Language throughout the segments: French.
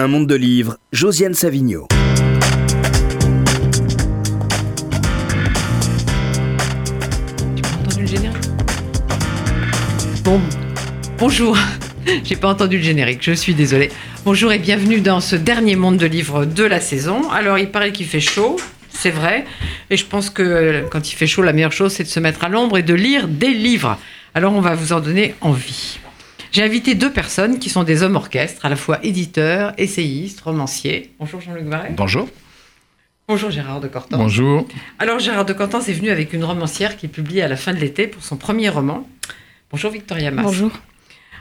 Un monde de livres, Josiane Savigno. J'ai pas entendu le générique. Bon, bonjour. J'ai pas entendu le générique, je suis désolée. Bonjour et bienvenue dans ce dernier monde de livres de la saison. Alors, il paraît qu'il fait chaud, c'est vrai. Et je pense que quand il fait chaud, la meilleure chose, c'est de se mettre à l'ombre et de lire des livres. Alors, on va vous en donner envie. J'ai invité deux personnes qui sont des hommes orchestres, à la fois éditeurs, essayistes, romanciers. Bonjour Jean-Luc Barret. Bonjour. Bonjour Gérard de Cortan. Bonjour. Alors Gérard de Cortan est venu avec une romancière qui publie à la fin de l'été pour son premier roman. Bonjour Victoria Mas. Bonjour.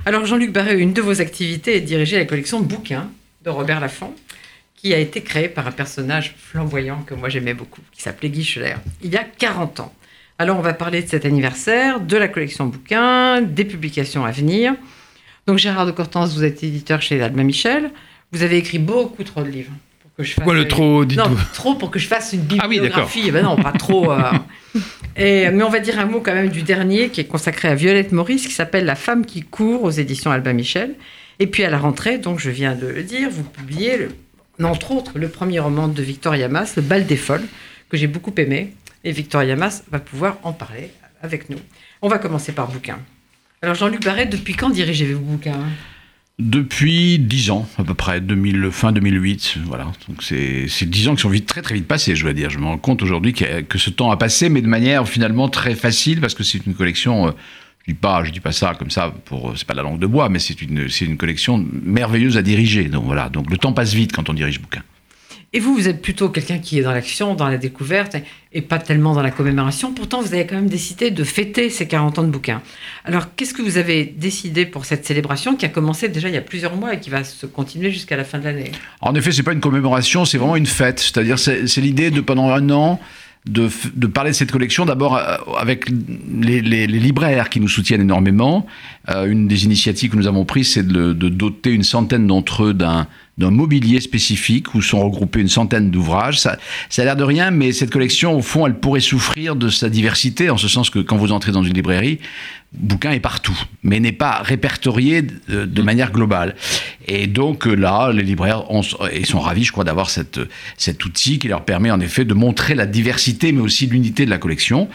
Alors Jean-Luc Barré, une de vos activités est de diriger la collection Bouquins de Robert Laffont, qui a été créée par un personnage flamboyant que moi j'aimais beaucoup, qui s'appelait Guy Scheller, il y a 40 ans. Alors on va parler de cet anniversaire, de la collection Bouquins, des publications à venir. Donc Gérard de Cortance, vous êtes éditeur chez Albin Michel. Vous avez écrit beaucoup trop de livres. Pour que je Pourquoi fasse- le trop, Non, trop pour que je fasse une Ah oui, d'accord. bibliographie. Eh ben non, pas trop. euh. Et, mais on va dire un mot quand même du dernier qui est consacré à Violette Maurice, qui s'appelle La femme qui court aux éditions Albin Michel. Et puis à la rentrée, donc je viens de le dire, vous publiez, le- entre autres, le premier roman de Victoria Mas, Le bal des folles, que j'ai beaucoup aimé. Et Victoria Mas va pouvoir en parler avec nous. On va commencer par bouquin. Alors Jean-Luc Barret, depuis quand dirigez-vous bouquin Depuis 10 ans, à peu près, 2000, fin 2008, voilà. Donc c'est c'est 10 ans qui sont vite, très très vite passés, je dois dire. Je me rends compte aujourd'hui que, ce temps a passé, mais de manière finalement très facile, parce que c'est une collection, euh, je dis pas, je dis pas ça comme ça, pour, c'est pas de la langue de bois, mais c'est une, une collection merveilleuse à diriger. Donc voilà, donc le temps passe vite quand on dirige bouquin. Et vous, vous êtes plutôt quelqu'un qui est dans l'action, dans la découverte, et pas tellement dans la commémoration. Pourtant, vous avez quand même décidé de fêter ces 40 ans de bouquin. Alors, qu'est-ce que vous avez décidé pour cette célébration qui a commencé déjà il y a plusieurs mois et qui va se continuer jusqu'à la fin de l'année? En effet, c'est pas une commémoration, c'est vraiment une fête. C'est-à-dire, c'est l'idée de pendant un an de, parler de cette collection d'abord euh, avec les, libraires qui nous soutiennent énormément. Euh, une des initiatives que nous avons prises, c'est de doter une centaine d'entre eux d'un d'un mobilier spécifique où sont regroupés une centaine d'ouvrages. Ça, ça a l'air de rien, mais cette collection, au fond, elle pourrait souffrir de sa diversité, en ce sens que quand vous entrez dans une librairie, bouquin est partout, mais n'est pas répertorié de, manière globale. Et donc euh, là, les libraires ont- sont ravis, je crois, d'avoir cette, cet outil qui leur permet en effet de montrer la diversité, mais aussi l'unité de la collection.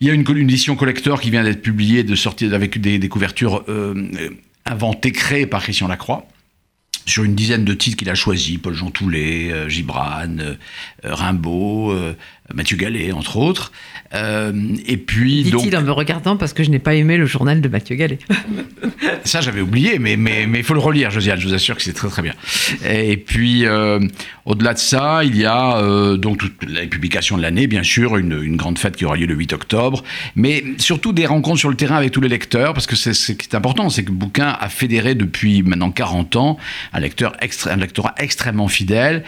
Il y a une, édition collector qui vient d'être publiée, de sortir avec des, couvertures euh, inventées, créées par Christian Lacroix sur une dizaine de titres qu'il a choisis, Paul Jean Toulet, euh, Gibran, euh, Rimbaud, euh, Mathieu Gallet, entre autres. Euh, et puis, donc, Dit-il en me regardant parce que je n'ai pas aimé le journal de Mathieu Gallet. ça j'avais oublié, mais mais mais il faut le relire, Josiane. Je vous assure que c'est très très bien. Et puis euh, au-delà de ça, il y a euh, donc toutes les publications de l'année, bien sûr, une, une grande fête qui aura lieu le 8 octobre, mais surtout des rencontres sur le terrain avec tous les lecteurs, parce que c'est ce qui est important, c'est que le bouquin a fédéré depuis maintenant 40 ans un lecteur extra- un lectorat extrêmement fidèle,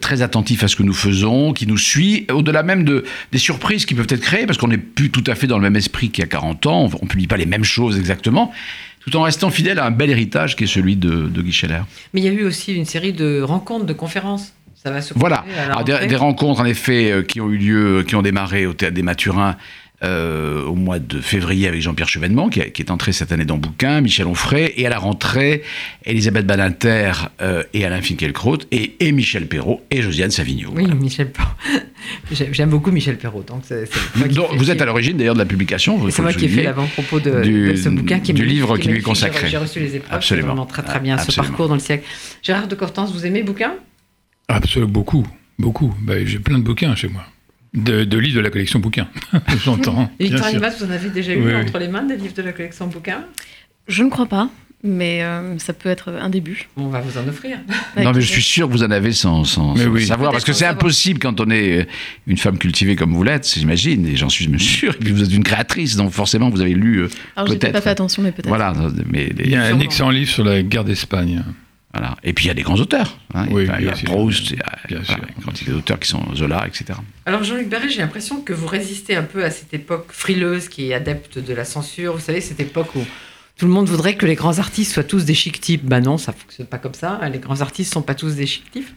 très attentif à ce que nous faisons, qui nous suit, au-delà même de des surprises qui peuvent être créées, parce qu'on n'est plus tout à fait dans le même esprit qu'il y a 40 ans, on, on publie pas les mêmes choses exactement tout en restant fidèle à un bel héritage qui est celui de, de Guy Scheller. Mais il y a eu aussi une série de rencontres, de conférences. Ça va se Voilà, Alors, des, des rencontres en effet euh, qui ont eu lieu, qui ont démarré au Théâtre des Mathurins euh, au mois de février avec Jean-Pierre Chevènement, qui, qui est entré cette année dans Bouquin, Michel Onfray, et à la rentrée, Elisabeth Badinter euh, et Alain Finkielkraut, et, et Michel Perrault et Josiane Savigno. Oui, Voilà. Michel Perrault. J'aime beaucoup Michel Perrault. Donc c'est, c'est moi qui Donc, vous êtes à l'origine d'ailleurs de la publication. C'est moi qui ai fait l'avant-propos de, du- de ce bouquin qui du livre qui lui est consacré. J'ai, reçu les épreuves, Absolument. vraiment très très bien ce Absolument. parcours dans le siècle. Gérard de Cortance, vous aimez le bouquin? Absolument beaucoup, beaucoup. Bah, J'ai plein de bouquins chez moi. De, de livres de la collection bouquins. J'entends. Victor. Limas, vous en avez déjà eu Oui, oui. entre les mains des livres de la collection bouquin Je ne crois pas, mais euh, ça peut être un début. On va vous en offrir. Non, mais je suis sûr que vous en avez sans, sans, Mais sans oui. savoir, parce que c'est impossible quand on est une femme cultivée comme vous l'êtes, j'imagine, et j'en suis sûr. Et puis vous êtes une créatrice, donc forcément vous avez lu. euh, Alors j'ai peut-être. pas fait attention, mais peut-être. Voilà, mais les- Il y a un excellent livre sur la guerre d'Espagne. Voilà. Et puis il y a des grands auteurs. hein. Oui, Enfin, il y a. Proust, il y a quantité d'auteurs qui sont Zola, etc. Alors Jean-Luc Barré, j'ai l'impression que vous résistez un peu à cette époque frileuse qui est adepte de la censure. Vous savez, cette époque où tout le monde voudrait que les grands artistes soient tous des chic types. Ben non, ça fonctionne pas comme ça. Les grands artistes sont pas tous des chic types.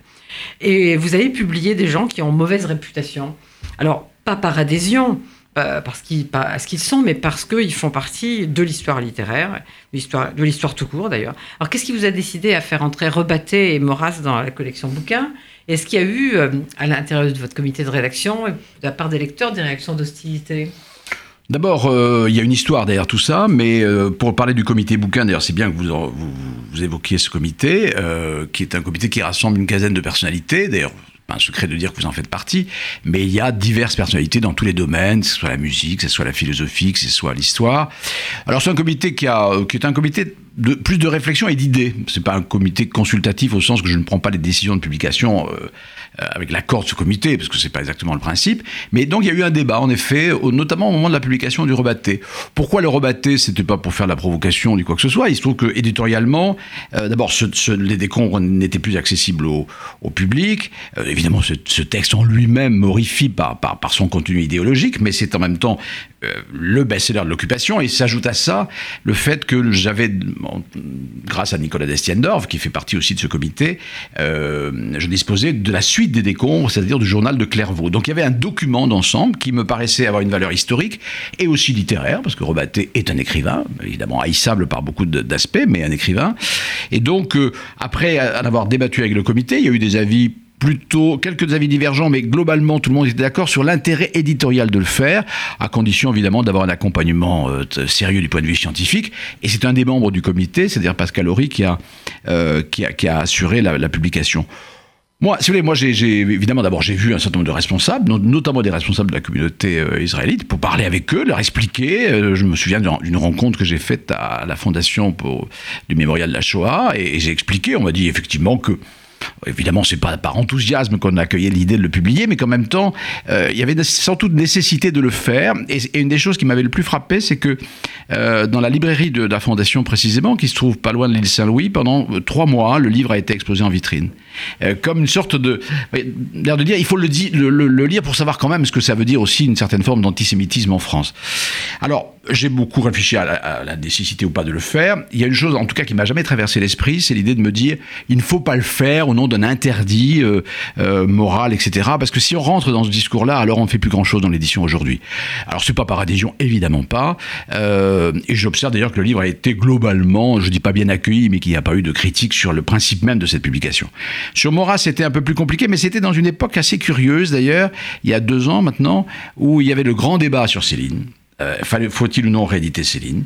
Et vous avez publié des gens qui ont mauvaise réputation. Alors, pas par adhésion, parce qu'ils qu'ils sont, mais parce qu'ils font partie de l'histoire littéraire, de l'histoire tout court d'ailleurs. Alors qu'est-ce qui vous a décidé à faire entrer Rebatté et Maurras dans la collection bouquins? Est-ce qu'il y a eu euh, à l'intérieur de votre comité de rédaction, de la part des lecteurs, des réactions d'hostilité? D'abord, euh, il y a une histoire derrière tout ça, mais euh, pour parler du comité bouquin, d'ailleurs, c'est bien que vous, évoquiez ce comité, euh, qui est un comité qui rassemble une quinzaine de personnalités. D'ailleurs, pas un secret de dire que vous en faites partie, mais il y a diverses personnalités dans tous les domaines, que ce soit la musique, que ce soit la philosophie, que ce soit l'histoire. Alors, c'est un comité qui, a, euh, qui est un comité de plus de réflexion et d'idées. C'est pas un comité consultatif au sens que je ne prends pas les décisions de publication euh, euh, avec l'accord de ce comité, parce que c'est pas exactement le principe. Mais donc il y a eu un débat, en effet, notamment au moment de la publication du rebatté. Pourquoi le rebatté C'était pas pour faire de la provocation ni quoi que ce soit? Il se trouve que éditorialement, euh, d'abord, les décombres n'étaient plus accessibles au, public. Évidemment, ce, texte en lui-même m'horrifie par, par, par son contenu idéologique, mais c'est en même temps le best-seller de l'occupation. Et s'ajoute à ça le fait que j'avais, grâce à Nicolas Destiendorf, qui fait partie aussi de ce comité, euh, je disposais de la suite des décombres, c'est-à-dire du journal de Clairvaux. Donc il y avait un document d'ensemble qui me paraissait avoir une valeur historique et aussi littéraire, parce que Rebatté est un écrivain, évidemment haïssable par beaucoup d'aspects, mais un écrivain. Et donc, euh, après en avoir débattu avec le comité, il y a eu des avis plutôt quelques avis divergents, mais globalement tout le monde était d'accord sur l'intérêt éditorial de le faire, à condition évidemment d'avoir un accompagnement euh, sérieux du point de vue scientifique. Et c'est un des membres du comité, c'est-à-dire Pascal Horry, qui a, euh, qui a, assuré la, publication. Moi, si vous voulez, moi, j'ai, évidemment, d'abord, j'ai vu un certain nombre de responsables, no- notamment des responsables de la communauté euh, israélite, pour parler avec eux, leur expliquer. Je me souviens d'une rencontre que j'ai faite à la fondation pour, du mémorial de la Shoah, et j'ai expliqué. On m'a dit effectivement que Évidemment, c'est pas par enthousiasme qu'on accueillait l'idée de le publier, mais qu'en même temps, euh, il y avait sans doute nécessité de le faire. Et, une des choses qui m'avait le plus frappé, c'est que euh, dans la librairie de, la Fondation précisément, qui se trouve pas loin de l'île Saint-Louis, pendant euh, trois mois, le livre a été exposé en vitrine. Comme une sorte de... L'air de dire, il faut le- le lire pour savoir quand même ce que ça veut dire aussi une certaine forme d'antisémitisme en France. Alors, j'ai beaucoup réfléchi à la, à la nécessité ou pas de le faire. Il y a une chose, en tout cas, qui m'a jamais traversé l'esprit, c'est l'idée de me dire, il ne faut pas le faire au nom d'un interdit euh, euh, moral, etc. Parce que si on rentre dans ce discours-là, alors on ne fait plus grand-chose dans l'édition aujourd'hui. Alors, c'est pas par adhésion, évidemment pas. Euh, et j'observe d'ailleurs que le livre a été globalement, je dis pas bien accueilli, mais qu'il n'y a pas eu de critique sur le principe même de cette publication. Sur Maurras, c'était un peu plus compliqué, mais c'était dans une époque assez curieuse d'ailleurs, il y a deux ans maintenant, où il y avait le grand débat sur Céline. Euh, Faut-il ou non rééditer Céline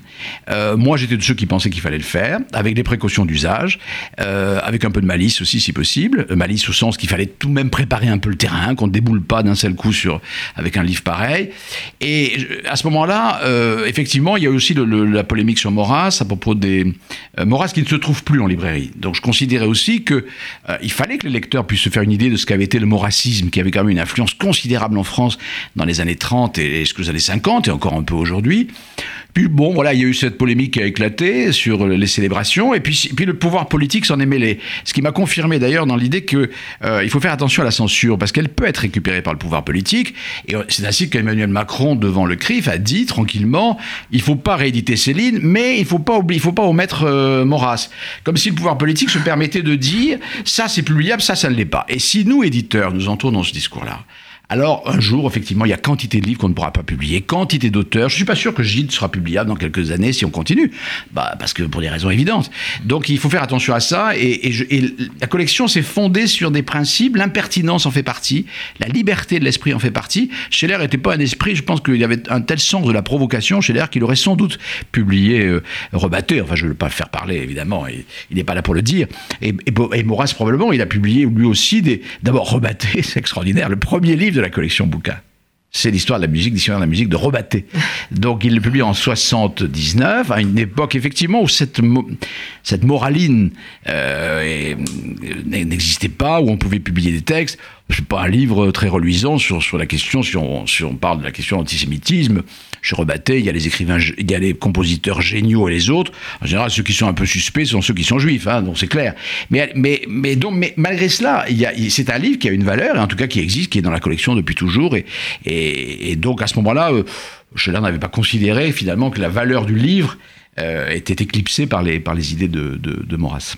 Euh, Moi, j'étais de ceux qui pensaient qu'il fallait le faire, avec des précautions d'usage, euh, avec un peu de malice aussi, si possible. Euh, malice au sens qu'il fallait tout de même préparer un peu le terrain, qu'on ne déboule pas d'un seul coup sur, avec un livre pareil. Et à ce moment-là, effectivement, il y a aussi la polémique sur Maurras à propos des Maurras qui ne se trouve plus en librairie. Donc, je considérais aussi que il fallait que les lecteurs puissent se faire une idée de ce qu'avait été le maurassisme, qui avait quand même une influence considérable en France dans les années 30 et jusqu'aux années 50 et encore un peu aujourd'hui. Puis bon, voilà, il y a eu cette polémique qui a éclaté sur les célébrations, et puis, le pouvoir politique s'en est mêlé. Ce qui m'a confirmé d'ailleurs dans l'idée que euh, faut faire attention à la censure, parce qu'elle peut être récupérée par le pouvoir politique. Et c'est ainsi qu'Emmanuel Macron, devant le CRIF, a dit tranquillement il faut pas rééditer Céline, mais il faut pas faut pas omettre euh, Maurras. Comme si le pouvoir politique se permettait de dire ça c'est publiable, ça ça ne l'est pas. Et si nous éditeurs nous entourons dans ce discours-là, alors, un jour, effectivement, il y a quantité de livres qu'on ne pourra pas publier, quantité d'auteurs. Je suis pas sûr que Gide sera publiable dans quelques années si on continue. Bah, parce que pour des raisons évidentes. Donc, il faut faire attention à ça. Et, la collection s'est fondée sur des principes. L'impertinence en fait partie. La liberté de l'esprit en fait partie. Scheller n'était pas un esprit, je pense qu'il avait un tel sens de la provocation, Scheller, qu'il aurait sans doute publié euh. Enfin, je ne veux pas le faire parler, évidemment. et il n'est pas là pour le dire. Et Maurras, probablement, il a publié lui aussi des. D'abord, Rebatté, c'est extraordinaire. Le premier livre de la collection bouquin. C'est l'histoire de la musique, dictionnaire de la musique de Rebatté. Donc il le publie en 79, à une époque effectivement où cette, cette moraline euh, est- n'existait pas, où on pouvait publier des textes. C'est pas un livre très reluisant sur, sur la question, si on, si on parle de la question de l'antisémitisme. Chez Rebatté, il y a les écrivains, il y a les compositeurs géniaux et les autres. En général, ceux qui sont un peu suspects sont ceux qui sont juifs, hein, donc c'est clair. Mais, mais, mais, donc, mais malgré cela, il y c'est un livre qui a une valeur, et en tout cas qui existe, qui est dans la collection depuis toujours. Et, et, et donc à ce moment-là, euh, Scheller n'avait pas considéré finalement que la valeur du livre euh, était éclipsée par les, par les idées de, de, de Maurras.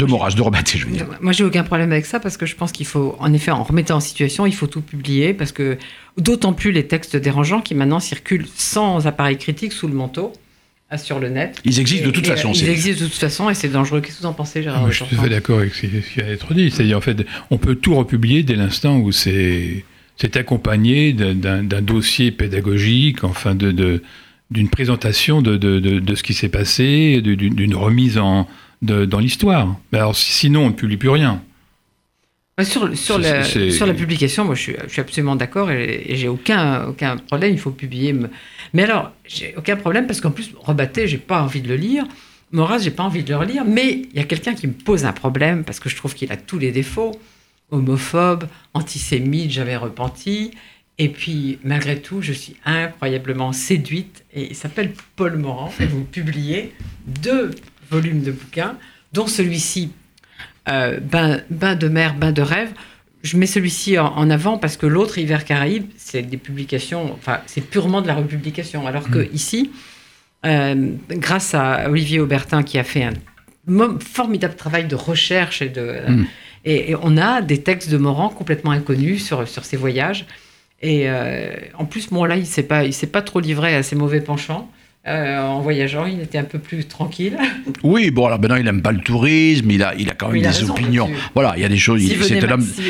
De Maurras, de Rebatté, je veux dire. Moi, j'ai aucun problème avec ça parce que je pense qu'il faut, en effet, en remettant en situation, il faut tout publier parce que d'autant plus les textes dérangeants qui maintenant circulent sans appareil critique sous le manteau euh, sur le net. Ils existent de toute et, façon. euh, c'est- Ils existent de toute façon et c'est dangereux. Qu'est-ce que vous en pensez, Gérard Moi, je suis tout à fait d'accord avec ce qui vient d'être dit. C'est-à-dire, en fait, on peut tout republier dès l'instant où c'est c'est accompagné d'un- d'un d'un dossier pédagogique, enfin, de, de- d'une présentation de, de, de, de ce qui s'est passé, d'une remise en, de- dans l'histoire. Mais Alors, si- sinon, on ne publie plus rien. Ouais, Sur, la, c'est- sur la publication, moi je suis, je suis absolument d'accord et, et j'ai aucun, aucun problème, il faut publier. Mais alors, j'ai aucun problème parce qu'en plus, Rebatté, j'ai pas envie de le lire. Maurras, j'ai pas envie de le relire, mais il y a quelqu'un qui me pose un problème parce que je trouve qu'il a tous les défauts homophobe, antisémite, j'avais repenti. Et puis, malgré tout, je suis incroyablement séduite. Et il s'appelle Paul Morand. Et vous publiez deux volumes de bouquins, dont celui-ci, euh, bain, bain de mer, bain de rêve. Je mets celui-ci en, en avant parce que l'autre, Hiver Caraïbes, c'est des publications, enfin, c'est purement de la republication. Alors que ici, euh, grâce à Olivier Aubertin qui a fait un formidable travail de recherche et de. Mm. Et, et on a des textes de Morand complètement inconnus sur, sur ses voyages. Et euh, en plus, bon, là, il ne s'est pas, il s'est pas trop livré à ses mauvais penchants. Euh, en voyageant, il était un peu plus tranquille. Oui, bon, alors maintenant, il n'aime pas le tourisme, il a, il a quand même Oui, il a des raison, opinions. Voilà, il y a des choses. Si- s'il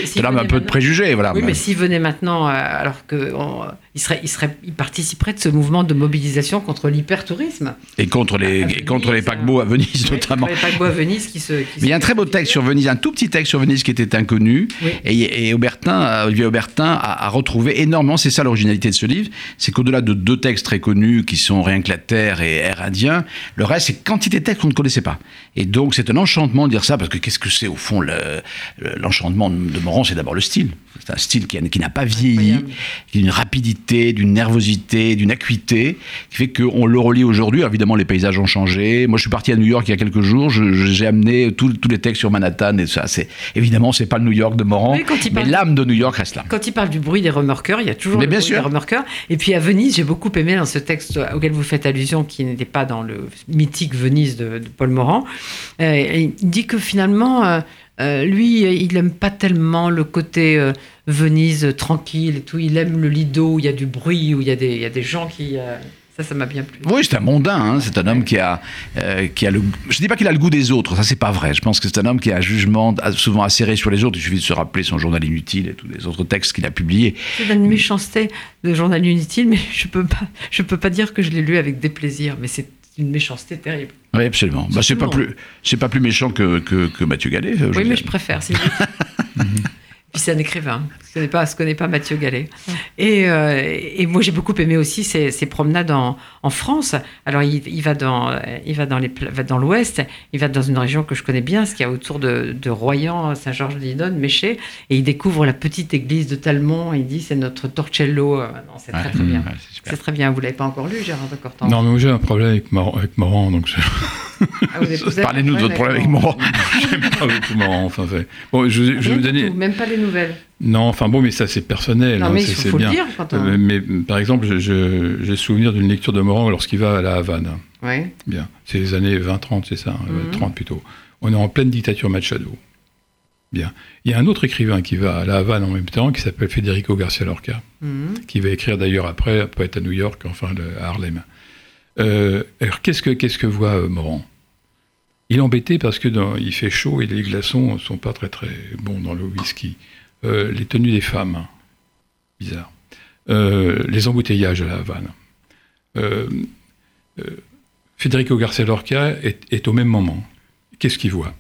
c'est un peu de préjugés. Voilà. Oui, mais s'il venait maintenant, euh, alors que on- il serait, il serait, il participerait de ce mouvement de mobilisation contre l'hypertourisme. Et contre les, à et contre les paquebots à Venise, Oui, notamment. Les paquebots à Venise qui se. qui Mais il y a un très beau texte sur Venise, un tout petit texte sur Venise qui était inconnu. Oui. Et, et Aubertin, Olivier Aubertin a, a retrouvé énormément, c'est ça l'originalité de ce livre, c'est qu'au-delà de deux textes très connus qui sont Rien que la Terre et Air Indien, le reste c'est quantité de textes qu'on ne connaissait pas. Et donc c'est un enchantement de dire ça, parce que qu'est-ce que c'est au fond le- le- l'enchantement de Morand, c'est d'abord le style. C'est un style qui, qui n'a pas vieilli, qui a une rapidité, d'une nervosité, d'une acuité, qui fait qu'on le relit aujourd'hui. Évidemment, les paysages ont changé. Moi, je suis parti à New York il y a quelques jours. J'ai amené tous les textes sur Manhattan et ça. C'est évidemment, c'est pas le New York de Morand, Oui, mais l'âme de New York reste là. Quand il parle du bruit des remorqueurs, il y a toujours Mais le bien bruit sûr. des remorqueurs. Et puis à Venise, j'ai beaucoup aimé dans ce texte auquel vous faites allusion, qui n'était pas dans le mythique Venise de, de Paul Morand. Euh, il dit que finalement, euh, euh, lui, il n'aime pas tellement le côté euh, Venise tranquille et tout. Il aime le Lido où il y a du bruit, où il y a des, il y a des gens qui. euh, ça, ça m'a bien plu. Oui, c'est un mondain. hein. C'est un homme qui a, euh, qui a le. Je dis pas qu'il a le goût des autres. Ça, c'est pas vrai. Je pense que c'est un homme qui a un jugement souvent acéré sur les autres. Il suffit de se rappeler son journal inutile et tous les autres textes qu'il a publiés. C'est une méchanceté de journal inutile, mais je peux pas, je peux pas dire que je l'ai lu avec déplaisir. Mais c'est une méchanceté terrible. Oui, absolument. Bah, c'est pas plus, c'est pas plus méchant que, que, que Mathieu Gallet. euh, Oui, mais je préfère. c'est Puis c'est un écrivain, je connais pas, je connais pas Mathieu Gallet. Et, euh, et moi j'ai beaucoup aimé aussi ses, ses promenades en, en France. Alors il, il va dans, il va dans les, va dans l'Ouest, il va dans une région que je connais bien, ce qu'il y a autour de, de Royan, Saint-Georges-de-Lidonne, Méché, et il découvre la petite église de Talmont. Et il dit c'est notre Torcello. Euh, Non, c'est très Ouais, très bien. ouais, c'est très bien. Vous l'avez pas encore lu, Gérard de Cortan Non, mais moi j'ai un problème avec Morand, avec Morand donc je Ah, Parlez-nous de votre problème avec beaucoup Morand. Enfin, bon, je, je vais vous donner. tout, même pas les nouvelles. Non, enfin bon, mais ça c'est personnel. Non, hein, mais il faut, le dire quand on. Euh, mais par exemple, j'ai souvenir d'une lecture de Morand lorsqu'il va à la Havane. Oui. Bien. C'est les années 20-30, c'est ça. 30 plutôt. On est en pleine dictature Machado. Bien. Il y a un autre écrivain qui va à La Havane en même temps, qui s'appelle Federico Garcia Lorca, Mhm. qui va écrire d'ailleurs après, peut être à New York, enfin le- à Harlem. Euh, alors qu'est-ce que, qu'est-ce que voit euh, Morand Il est embêté parce que dans- il fait chaud et les glaçons sont pas très très bons dans le whisky. Euh, les tenues des femmes, hein. bizarre. Euh, les embouteillages à La Havane. Euh, Federico Garcia Lorca est, est au même moment. Qu'est-ce qu'il voit?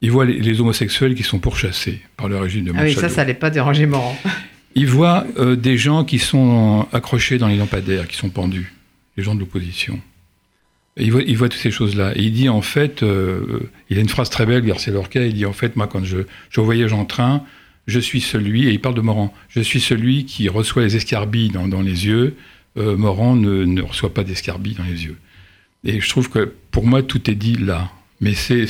Il voit les, les homosexuels qui sont pourchassés par le régime de Ah oui, Machado. ça, ça n'allait pas déranger Morand. Il voit des gens qui sont accrochés dans les lampadaires, qui sont pendus, les gens de l'opposition. Il voit, il voit toutes ces choses-là. Et il dit en fait, euh, il a une phrase très belle, Garcia Lorca, il dit en fait, moi quand je, je voyage en train, je suis celui, et il parle de Morand, je suis celui qui reçoit les escarbilles dans, dans les yeux, euh, Morand ne, ne reçoit pas d'escarbilles dans les yeux. Et je trouve que pour moi, tout est dit là. Mais c'est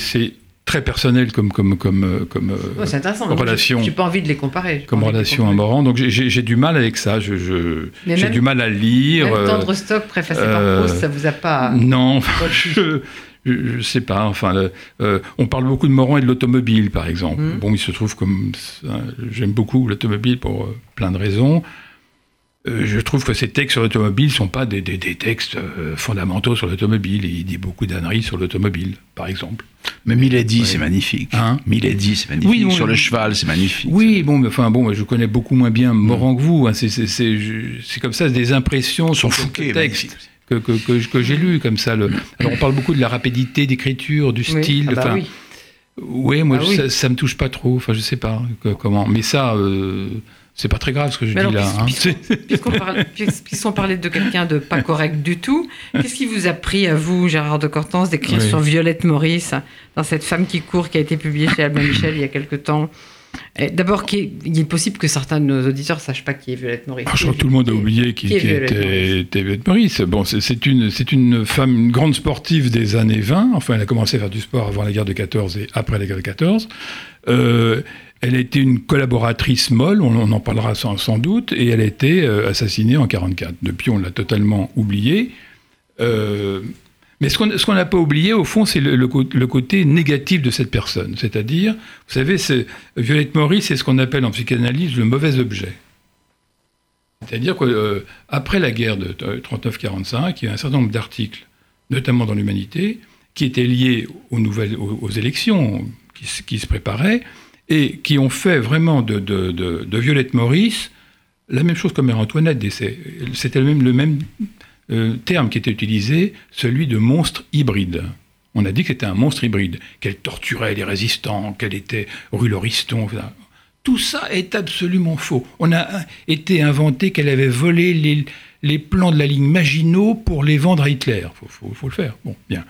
très personnel comme, comme, comme, euh, comme, euh, intéressant. donc relation. j'ai- pas envie de les comparer. Comme relation à. Morand. Donc j'ai- du mal avec ça. Je, j'ai du mal à lire. Même euh, Tendre Stock préfacé euh, par Proust, ça vous a pas. non, je, je, sais pas. Enfin, le- euh, on parle beaucoup de Morand et de l'automobile, par exemple. Mhm. Bon, il se trouve comme j'aime beaucoup l'automobile pour euh, plein de raisons. Euh, je trouve que ces textes sur l'automobile sont pas des, des- des textes euh, fondamentaux sur l'automobile. Il dit beaucoup d'âneries sur l'automobile, par exemple. Mais Milady, Ouais. c'est magnifique. Hein Milady, c'est magnifique. Oui, bon, Sur le oui. cheval, c'est magnifique. Oui, bon, mais enfin, bon, je connais beaucoup moins bien Morand que vous. hein. C'est- comme ça, des impressions sur magnifique. textes que, que, que, que j'ai lus comme ça. Le... Alors, on parle beaucoup de la rapidité d'écriture, du Oui. style. Ah bah enfin, oui. Ouais, moi, Ah oui. ça, ça me touche pas trop. Enfin, je sais pas que- comment. Mais ça, euh, c'est pas très grave ce que je Mais dis alors, là. hein. puisqu'on- Puisqu'on parle- parlait de quelqu'un de pas correct du tout, qu'est-ce qui vous a pris à vous, Gérard de Cortance, d'écrire Oui. sur Violette Maurice, dans cette femme qui court, qui a été publiée chez Albin Michel il y a quelque temps? D'abord, il est possible que certains de nos auditeurs sachent pas qui est Violette Maurice. Ah, je crois que tout le monde a oublié qui, qui est qui Violette était, était Violette Maurice. Bon, c'est- une, femme, une grande sportive des années 20. Enfin, elle a commencé à faire du sport avant la guerre de 14 et après la guerre de 14. Euh, elle été une collaboratrice molle, on, en parlera sans, doute, et elle a été euh, assassinée en 44. Depuis, on l'a totalement oubliée. Euh, mais ce qu'on n'a pas oublié, au fond, c'est le, le cô- le côté négatif de cette personne. C'est-à-dire, vous savez, Violette Maurice, c'est ce qu'on appelle en psychanalyse le mauvais objet. C'est-à-dire qu'après la guerre de euh, 39-45, il y a un certain nombre d'articles, notamment dans l'Humanité, qui étaient liés aux, nouvelles, aux, élections qui se préparaient et qui ont fait vraiment de, Violette Maurice la même chose que Mère Antoinette. Et c'est- C'était le même, le même euh, terme qui était utilisé, celui de monstre hybride. On a dit que c'était un monstre hybride, qu'elle torturait les résistants, qu'elle était rue Lauriston. Tout ça est absolument faux. On a été inventé qu'elle avait volé les, les plans de la ligne Maginot pour les vendre à Hitler. Il faut, faut- faut le faire. Bon, bien.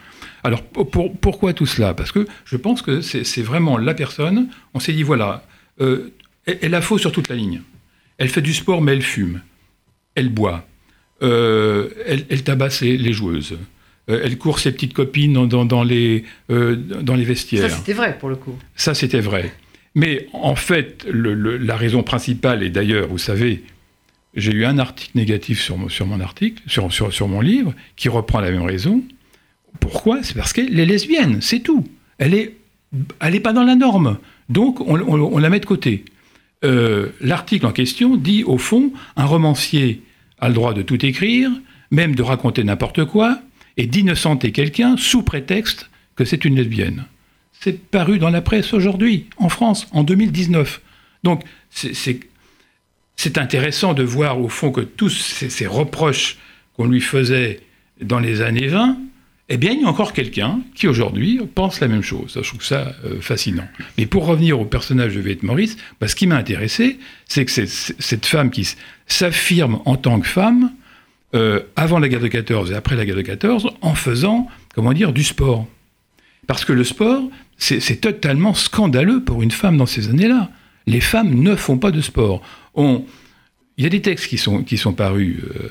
Alors, pour- pour- pourquoi tout cela? Parce que je pense que c'est vraiment la personne. On s'est dit, voilà, euh, elle, elle a faux sur toute la ligne. Elle fait du sport, mais elle fume. Elle boit. Euh, elle, elle tabasse les, les joueuses. Euh, elle court ses petites copines dans, dans- dans les, dans les Ça, vestiaires. c'était vrai pour le coup. Ça, c'était vrai. Mais en fait, le- le- la raison principale, et d'ailleurs, vous savez, j'ai eu un article négatif sur, mon- article, sur, mon livre, qui reprend la même raison. Pourquoi? C'est parce qu'elle est lesbienne, c'est tout. Elle est, elle est pas dans la norme. Donc, on, on- on la met de côté. Euh, L'article en question dit, au fond, un romancier a le droit de tout écrire, même de raconter n'importe quoi, et d'innocenter quelqu'un sous prétexte que c'est une lesbienne. C'est paru dans la presse aujourd'hui, en France, en 2019. Donc, c'est- c'est intéressant de voir au fond que tous ces, reproches qu'on lui faisait dans les années 20, eh bien, il y a encore quelqu'un qui aujourd'hui pense la même chose. Je trouve ça euh, fascinant. Mais pour revenir au personnage de Violette Maurice, bah, ce qui m'a intéressé, c'est que c'est- cette femme qui s'affirme en tant que femme, euh, avant la guerre de 14 et après la guerre de 14, en faisant, comment dire, du sport. Parce que le sport, c'est totalement scandaleux pour une femme dans ces années-là. Les femmes ne font pas de sport. Il y a des textes qui sont, parus euh,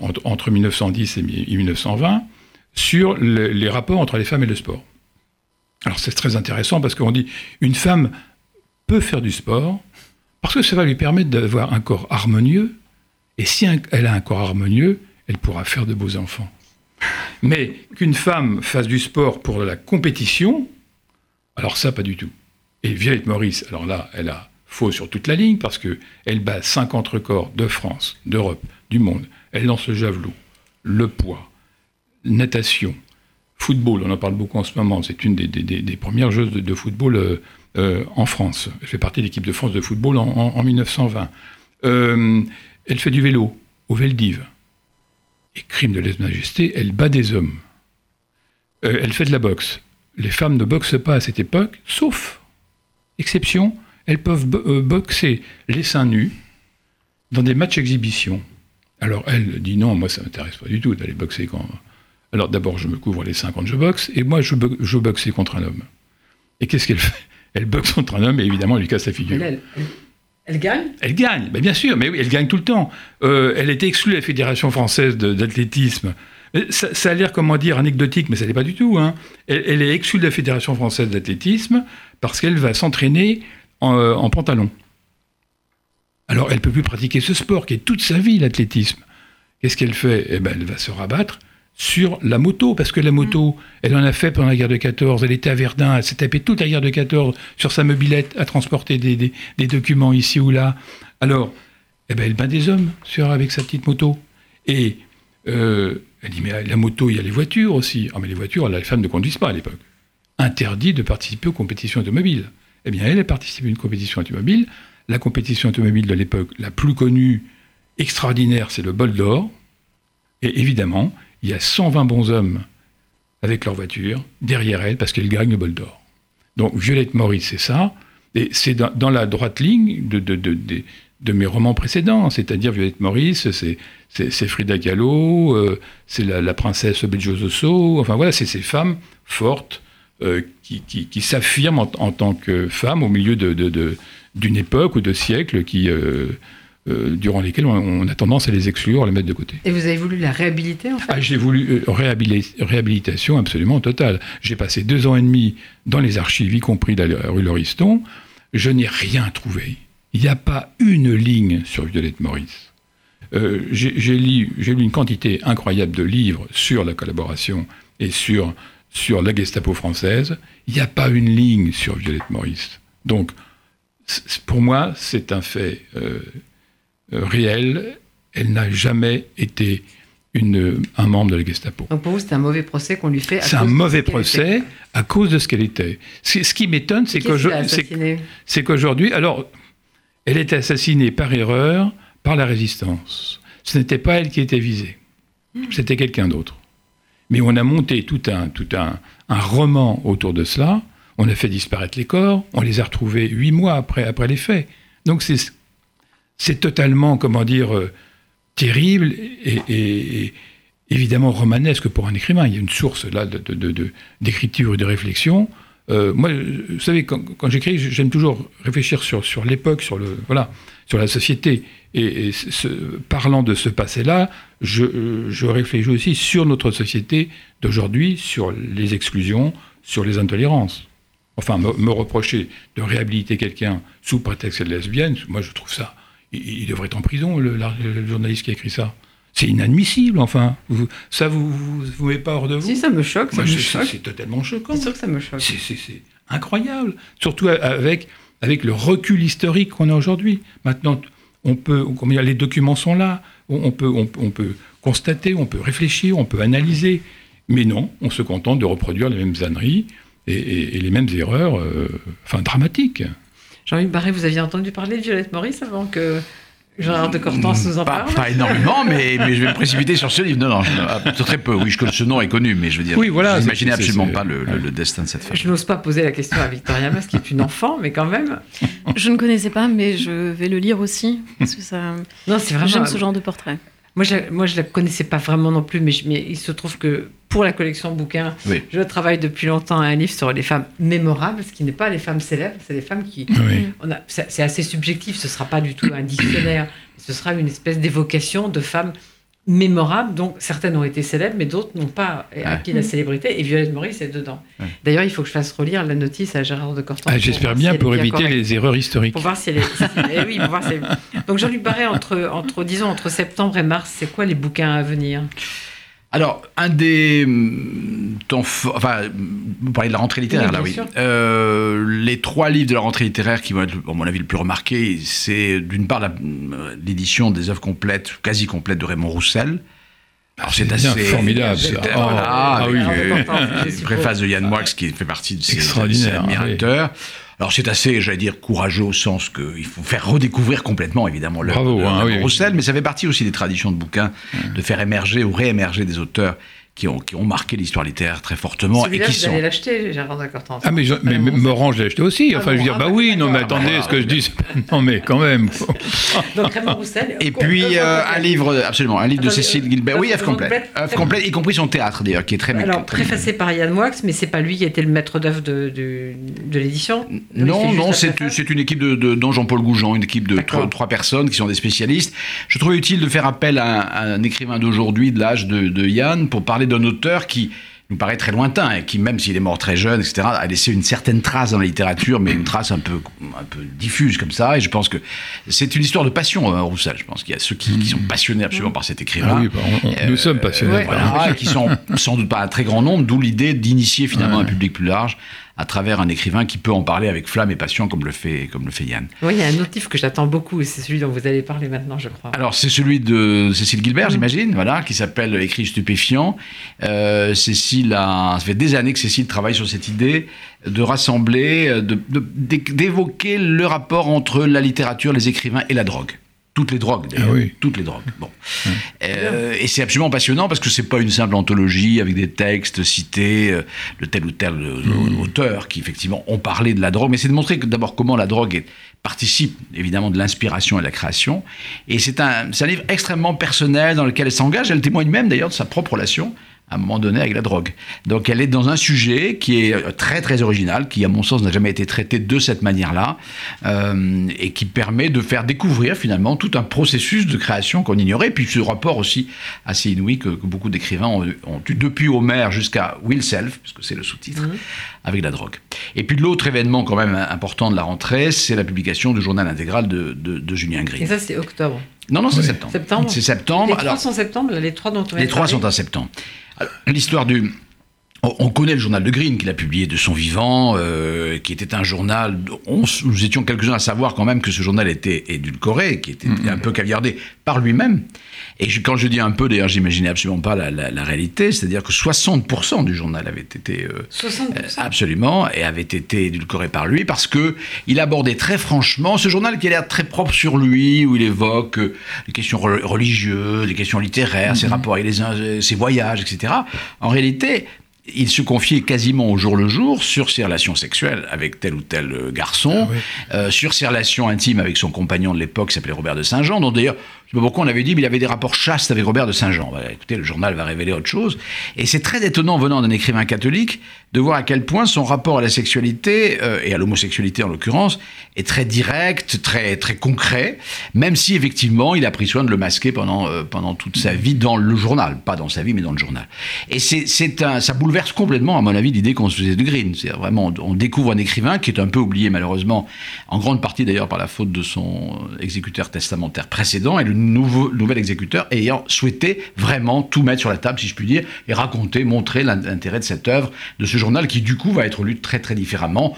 entre, entre 1910 et mi- 1920 sur le- les rapports entre les femmes et le sport. Alors c'est très intéressant parce qu'on dit une femme peut faire du sport parce que ça va lui permettre d'avoir un corps harmonieux et si elle a un corps harmonieux, elle pourra faire de beaux enfants. Mais qu'une femme fasse du sport pour la compétition, alors ça, pas du tout. Et Violette Maurice, alors là, elle a faux sur toute la ligne parce que elle bat 50 records de France, d'Europe, du monde. Elle lance le javelot, le poids, natation, football. On en parle beaucoup en ce moment. C'est une des, premières joueuses de, football euh, euh, en France. Elle fait partie de l'équipe de France de football en, en- en 1920. Euh, elle fait du vélo au Veldiv. Et crime de lèse-majesté, elle bat des hommes. Elle fait de la boxe. Les femmes ne boxent pas à cette époque, sauf exception, elles peuvent euh, boxer les seins nus dans des matchs exhibition. Alors elle dit non, moi ça m'intéresse pas du tout d'aller boxer quand. Alors d'abord je me couvre les seins quand je boxe, et moi je, bo- je boxais contre un homme. Et qu'est-ce qu'elle fait? Elle boxe contre un homme et évidemment elle lui casse la figure. Elle, elle- elle gagne? Elle gagne, ben bien sûr, mais oui, elle gagne tout le temps. Euh, elle était exclue de la Fédération française d'athlétisme. Mais Ça, ça a l'air, comment dire, anecdotique, mais ça n'est pas du tout. hein. Elle, elle est exclue de la Fédération française d'athlétisme parce qu'elle va s'entraîner en, euh, en pantalon. Alors, elle peut plus pratiquer ce sport qui est toute sa vie, l'athlétisme. Qu'est-ce qu'elle fait? Eh ben, Elle va se rabattre sur la moto, parce que la moto, elle en a fait pendant la guerre de 14, elle était à Verdun, elle s'est tapée toute la guerre de 14 sur sa mobilette à transporter des, des- des documents ici ou là. Alors, eh ben, elle bat des hommes sur, avec sa petite moto. Et euh, elle dit, mais la moto, il y a les voitures aussi. Ah, mais les voitures, les femmes ne conduisent pas à l'époque. Interdit de participer aux compétitions automobiles. Eh bien, elle a participé à une compétition automobile. La compétition automobile de l'époque, la plus connue, extraordinaire, c'est le bol d'or. Et évidemment, il y a 120 bons hommes avec leur voiture derrière elle parce qu'elle gagne le bol d'or. Donc Violette Maurice, c'est ça. Et c'est dans, la droite ligne de, mes romans précédents. C'est-à-dire Violette Maurice, c'est, Frida Kahlo, euh, c'est la, la princesse Belgiojoso. Enfin voilà, c'est ces femmes fortes euh, qui, qui, qui s'affirment en, en tant que femmes au milieu de, de, de- d'une époque ou de siècles qui, euh, euh, durant lesquels on, on a tendance à les exclure, à les mettre de côté. Et vous avez voulu la réhabiliter, en fait Ah, j'ai voulu réhabili- réhabilitation absolument totale. J'ai passé deux ans et demi dans les archives, y compris de la rue Lauriston. Je n'ai rien trouvé. Il n'y a pas une ligne sur Violette Maurice. J'ai j'ai lu, j'ai lu une quantité incroyable de livres sur la collaboration et sur, sur la Gestapo française. Il n'y a pas une ligne sur Violette Maurice. Donc, pour moi, c'est un fait euh, euh, réel. Elle n'a jamais été une, un membre de la Gestapo. Donc pour vous, c'est un mauvais procès qu'on lui fait. C'est un mauvais procès était. à cause de ce qu'elle était. Ce ce qui m'étonne, c'est l'a qu'aujourd'hui, alors, elle était assassinée par erreur par la résistance. Ce n'était pas elle qui était visée, c'était quelqu'un d'autre. Mais on a monté tout un, tout un, un roman autour de cela. On a fait disparaître les corps. On les a retrouvés huit mois après, après les faits. Donc c'est, c'est totalement, comment dire, euh, terrible et, évidemment romanesque pour un écrivain. Il y a une source là d'écriture et de réflexion. Euh, moi, vous savez, quand, j'écris, j'aime toujours réfléchir sur, l'époque, sur, voilà, sur la société. Et, parlant de ce passé-là, je, réfléchis aussi sur notre société d'aujourd'hui, sur les exclusions, sur les intolérances. Enfin, me, reprocher de réhabiliter quelqu'un sous prétexte de lesbienne, moi je trouve ça. Il, devrait être en prison, le, le journaliste qui a écrit ça. C'est inadmissible, enfin. Vous- ça vous vous, vous met pas hors de vous Si, ça me choque, ça Moi, me choque. c'est totalement choquant. C'est sûr que ça me choque. C'est- incroyable. Surtout avec, avec le recul historique qu'on a aujourd'hui. Maintenant, on peut, les documents sont là. On, on peut, on, on peut constater, on peut réfléchir, on peut analyser. Mais non, on se contente de reproduire les mêmes âneries et, et- et les mêmes erreurs, euh, enfin dramatiques. Jean-Luc Barré, vous aviez entendu parler de Violette Maurice avant que Gérard de Cortance nous en Pas, parle pas énormément, mais, mais je vais me précipiter sur ce livre. Non, non, je- ah, très peu. Oui, je connais ce nom est connu, mais je veux dire, Oui, voilà, je absolument pas le, le- ouais. le destin de cette femme. Je n'ose pas poser la question à Victoria Mas, qui est une enfant, mais quand même. Je ne connaissais pas, mais je vais le lire aussi, parce que ça... Non, c'est vraiment. j'aime ce genre de portrait. Moi, je, moi, je la connaissais pas vraiment non plus, mais, je- mais il se trouve que pour la collection bouquins, Oui. je travaille depuis longtemps à un livre sur les femmes mémorables, ce qui n'est pas les femmes célèbres, c'est les femmes qui. Oui. on a- C'est c'est assez subjectif, ce sera pas du tout un dictionnaire, ce sera une espèce d'évocation de femmes mémorables. Donc certaines ont été célèbres, mais d'autres n'ont pas acquis la célébrité. Et Violette Maurice est dedans. Ouais. D'ailleurs, il faut que je fasse relire la notice à Gérard de Corton. Ah, J'espère bien pour éviter les erreurs historiques. Pour voir si elle est. si- eh oui, pour voir si elle- Donc Jean-Luc Barré, entre, entre, disons, entre septembre et mars, c'est quoi les bouquins à venir? Alors, un des hum, temps forts- enfin, vous parlez de la rentrée littéraire Oui, là, oui. Euh, les trois livres de la rentrée littéraire qui vont être, à mon avis, le plus remarqués, c'est d'une part euh, l'édition des œuvres complètes, quasi complètes de Raymond Roussel. Alors c'est C'est assez bien formidable, c'était- Oh, voilà, ah avec, oui. euh, une préface de Yann Moix qui fait partie de ses, admirateurs. Alors c'est assez, j'allais dire, courageux au sens qu'il faut faire redécouvrir complètement, évidemment, l'œuvre de hein, oui, oui. Roussel, mais ça fait partie aussi des traditions de bouquins, de faire émerger ou réémerger des auteurs qui ont, qui ont marqué l'histoire littéraire très fortement et Celui-là, qui vous sont... allez l'acheter, Gérard de. Ah mais, je- mais, mais Morand, je l'ai acheté aussi. Ah Enfin, bon, je veux dire, ah bah bah, oui, non mais attendez, Ah, ce que je dis, non mais quand même. Donc Raymond Roussel. Et puis euh, un livre, absolument, un livre de Cécile euh, Gilbert. Oui, œuvre complète. Œuvre complète, y compris son théâtre d'ailleurs, qui est très Alors, très- préfacé par Yann Moix, mais c'est pas lui qui a été le maître d'œuvre de, de, de l'édition. Non, non, c'est une équipe de, dont Jean-Paul Goujon, une équipe de trois, personnes qui sont des spécialistes. Je trouvais utile de faire appel à un, écrivain d'aujourd'hui, de l'âge de, de Yann, pour parler d'un auteur qui nous paraît très lointain et qui, même s'il est mort très jeune, etc., a laissé une certaine trace dans la littérature, mais une trace un peu, un peu diffuse comme ça. Et je pense que c'est une histoire de passion, euh, Roussel. Je pense qu'il y a ceux qui, qui sont passionnés absolument par cet écrivain. Ah oui, bah, on- on- nous sommes passionnés. Euh, voilà, et qui sont sans doute pas un très grand nombre, d'où l'idée d'initier finalement un public plus large à travers un écrivain qui peut en parler avec flamme et passion comme le fait, comme le fait Yann. Oui, il y a un autre livre que j'attends beaucoup, et c'est celui dont vous allez parler maintenant, je crois. Alors c'est celui de Cécile Mm. Gilbert, j'imagine, voilà, qui s'appelle Écrit stupéfiant. Euh, Cécile a, ça fait des années que Cécile travaille sur cette idée de rassembler, de- de- d'évoquer le rapport entre la littérature, les écrivains et la drogue. Toutes les drogues, d'ailleurs. Ah oui. Toutes les drogues. Bon. Euh, et c'est absolument passionnant parce que c'est pas une simple anthologie avec des textes cités euh, de tel ou tel euh, auteur qui effectivement ont parlé de la drogue, mais c'est de montrer que d'abord comment la drogue est- participe évidemment de l'inspiration et de la création. Et c'est un, c'est un livre extrêmement personnel dans lequel elle s'engage. Elle témoigne même d'ailleurs de sa propre relation à un moment donné avec la drogue. Donc elle est dans un sujet qui est euh, très très original, qui à mon sens n'a jamais été traité de cette manière-là, euh, et qui permet de faire découvrir finalement tout un processus de création qu'on ignorait, puis ce rapport aussi assez inouï que, que beaucoup d'écrivains ont, ont eu depuis Homère jusqu'à Will Self, puisque c'est le sous-titre, avec la drogue. Et puis l'autre événement quand même important de la rentrée, c'est la publication du journal intégral de, de- de Julien Gris. Et ça, c'est octobre. Non, non, c'est Oui. septembre. Septembre C'est septembre. Les Alors- trois sont septembre, les trois dont on les trois parler. sont en septembre. L'histoire du. On on connaît le journal de Green qu'il a publié de son vivant, euh, qui était un journal. On, nous étions quelques-uns à savoir quand même que ce journal était édulcoré, qui était un peu caviardé par lui-même. Et je- quand je dis un peu, d'ailleurs, j'imaginais absolument pas la, la- la réalité, c'est-à-dire que 60% du journal avait été euh, 60%. Absolument, et avait été édulcoré par lui parce que il abordait très franchement ce journal qui a l'air très propre sur lui, où il évoque euh, les questions re- religieuses, les questions littéraires, ses rapports avec les euh, ses voyages, etc. En réalité, il se confiait quasiment au jour le jour sur ses relations sexuelles avec tel ou tel euh, garçon, euh, sur ses relations intimes avec son compagnon de l'époque, qui s'appelait Robert de Saint-Jean, dont d'ailleurs, je sais pas pourquoi on avait dit, mais il avait des rapports chastes avec Robert de Saint-Jean. Voilà, écoutez, le journal va révéler autre chose. Et c'est très étonnant venant d'un écrivain catholique de voir à quel point son rapport à la sexualité, euh, et à l'homosexualité en l'occurrence, est très direct, très, très concret, même si effectivement il a pris soin de le masquer pendant, euh, pendant toute sa vie dans le journal. Pas dans sa vie, mais dans le journal. Et c'est, un, ça bouleverse complètement, à mon avis, l'idée qu'on se faisait de Green. C'est vraiment, on découvre un écrivain qui est un peu oublié malheureusement, en grande partie d'ailleurs par la faute de son exécuteur testamentaire précédent, et le nouveau, nouvel exécuteur ayant souhaité vraiment tout mettre sur la table, si je puis dire, et raconter, montrer l'intérêt de cette œuvre, de ce journal qui du coup va être lu très très différemment.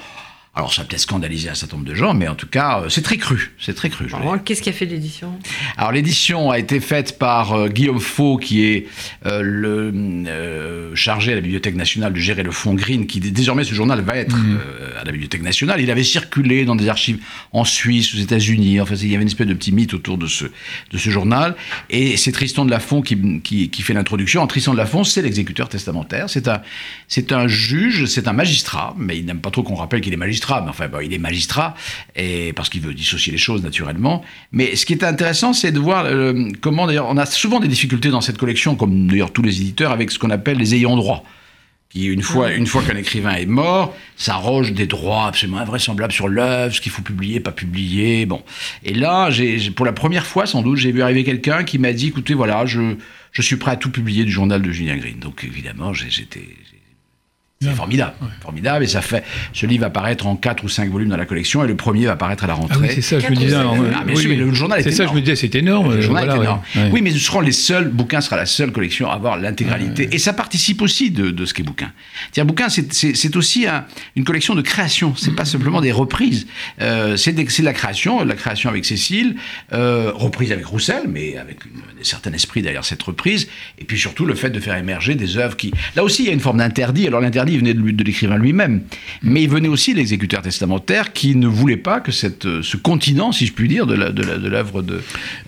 Alors ça a peut-être scandalisé un certain nombre de gens, mais en tout cas, euh, c'est très cru. C'est très cru. Qu'est-ce qui a fait l'édition? Alors l'édition a été faite par euh, Guillaume Faux, qui est euh, le euh, chargé à la Bibliothèque nationale de gérer le fonds Green, qui dé- désormais ce journal va être euh, à la Bibliothèque nationale. Il avait circulé dans des archives en Suisse, aux États-Unis. Enfin, il y avait une espèce de petit mythe autour de ce, de ce journal. Et c'est Tristan de Lafont qui, qui, qui fait l'introduction. En Tristan de Lafont, c'est l'exécuteur testamentaire. C'est un, c'est un juge, c'est un magistrat, mais il n'aime pas trop qu'on rappelle qu'il est magistrat. Mais enfin, bon, il est magistrat, et, parce qu'il veut dissocier les choses naturellement. Mais ce qui est intéressant, c'est de voir euh, comment, d'ailleurs, on a souvent des difficultés dans cette collection, comme d'ailleurs tous les éditeurs, avec ce qu'on appelle les ayants droit qui une fois, une fois qu'un écrivain est mort, s'arroge des droits absolument invraisemblables sur l'œuvre, ce qu'il faut publier, pas publier, bon. Et là, j'ai, pour la première fois, sans doute, j'ai vu arriver quelqu'un qui m'a dit, écoutez, voilà, je, je suis prêt à tout publier du journal de Julien Green. Donc, évidemment, j'étais... C'est formidable, formidable, et ça fait. Ce livre va paraître en 4 ou 5 volumes dans la collection, et le premier va paraître à la rentrée. Ah oui, c'est ça, je me disais. Ah, oui, le journal est C'est ça, je me disais, c'est énorme. Le journal voilà, est ouais. énorme. Ouais. Oui, mais ce seront les seuls, bouquin sera la seule collection à avoir l'intégralité. Et ça participe aussi de, de ce qu'est bouquin. C'est-à-dire, bouquin, c'est- aussi un- une collection de création. C'est pas simplement des reprises. Euh, c'est de la création, de la création avec Cécile, euh, reprise avec Roussel, mais avec une- un certain esprit derrière cette reprise. Et puis surtout, le fait de faire émerger des œuvres qui. Là aussi, il y a une forme d'interdit. Alors, l'interdit venait de, l'écrivain lui-même. Mais il venait aussi de l'exécuteur testamentaire qui ne voulait pas que cette, euh, ce continent, si je puis dire, de la- de la- de l'œuvre de,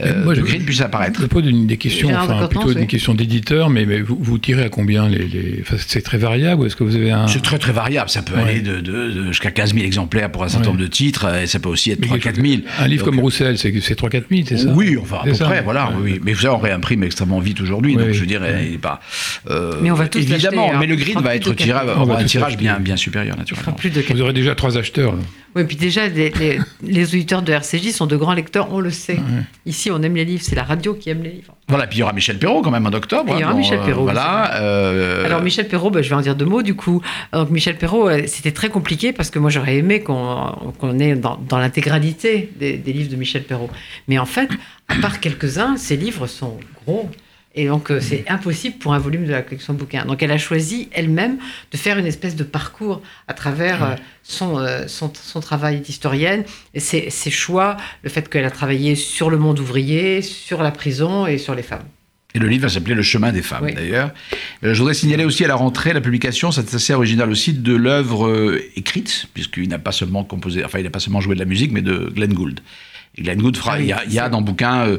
euh, Moi, de Green puisse apparaître. Je pose une, des questions, enfin, plutôt une question d'éditeur, mais, mais vous, vous tirez à combien les, les... Enfin, c'est très variable ou est-ce que vous avez un. C'est très très variable, ça peut Ouais. aller de, de- de- jusqu'à 15 000 exemplaires pour un certain Ouais. nombre de titres, et ça peut aussi être Mais 3 quelque- 4 000. Un livre Donc, comme Roussel, c'est c'est 3-4 000, c'est ça Oui, enfin à peu ça près, voilà. Ouais. Oui. Mais ça, on réimprime extrêmement vite aujourd'hui, donc je veux dire, Ouais. il est pas. euh, Mais on va tous évidemment. hein. mais le Green va être tiré, quatre aura va un tout tirage acheter. bien, bien supérieur, naturellement. plus de Vous aurez déjà trois acheteurs. là. Oui, puis déjà, les, les- les auditeurs de RCJ sont de grands lecteurs, on le sait. Ouais. Ici, on aime les livres, c'est la radio qui aime les livres. Voilà, puis il y aura Michel Perrault quand même en octobre. Et il y aura hein, Michel euh, Perrault, Voilà. euh, Alors Michel Perrault, bah, je vais en dire deux mots du coup. Donc Michel Perrault, euh, c'était très compliqué parce que moi j'aurais aimé qu'on qu'on ait dans, dans l'intégralité des, des livres de Michel Perrault. Mais en fait, à part quelques-uns, ses livres sont gros. Et donc euh, c'est impossible pour un volume de la collection bouquin. Donc elle a choisi elle-même de faire une espèce de parcours à travers euh, son, euh, son, son travail d'historienne, et ses, ses choix, le fait qu'elle a travaillé sur le monde ouvrier, sur la prison et sur les femmes. Et le livre va s'appeler Le chemin des femmes, Oui. d'ailleurs. Je voudrais signaler aussi à la rentrée la publication, c'est assez original aussi, de l'œuvre écrite, puisqu'il n'a pas seulement composé, enfin, il n'a pas seulement joué de la musique, mais de Glenn Gould. Glenn fera, Ah oui, il y a, il y a dans le bouquin euh,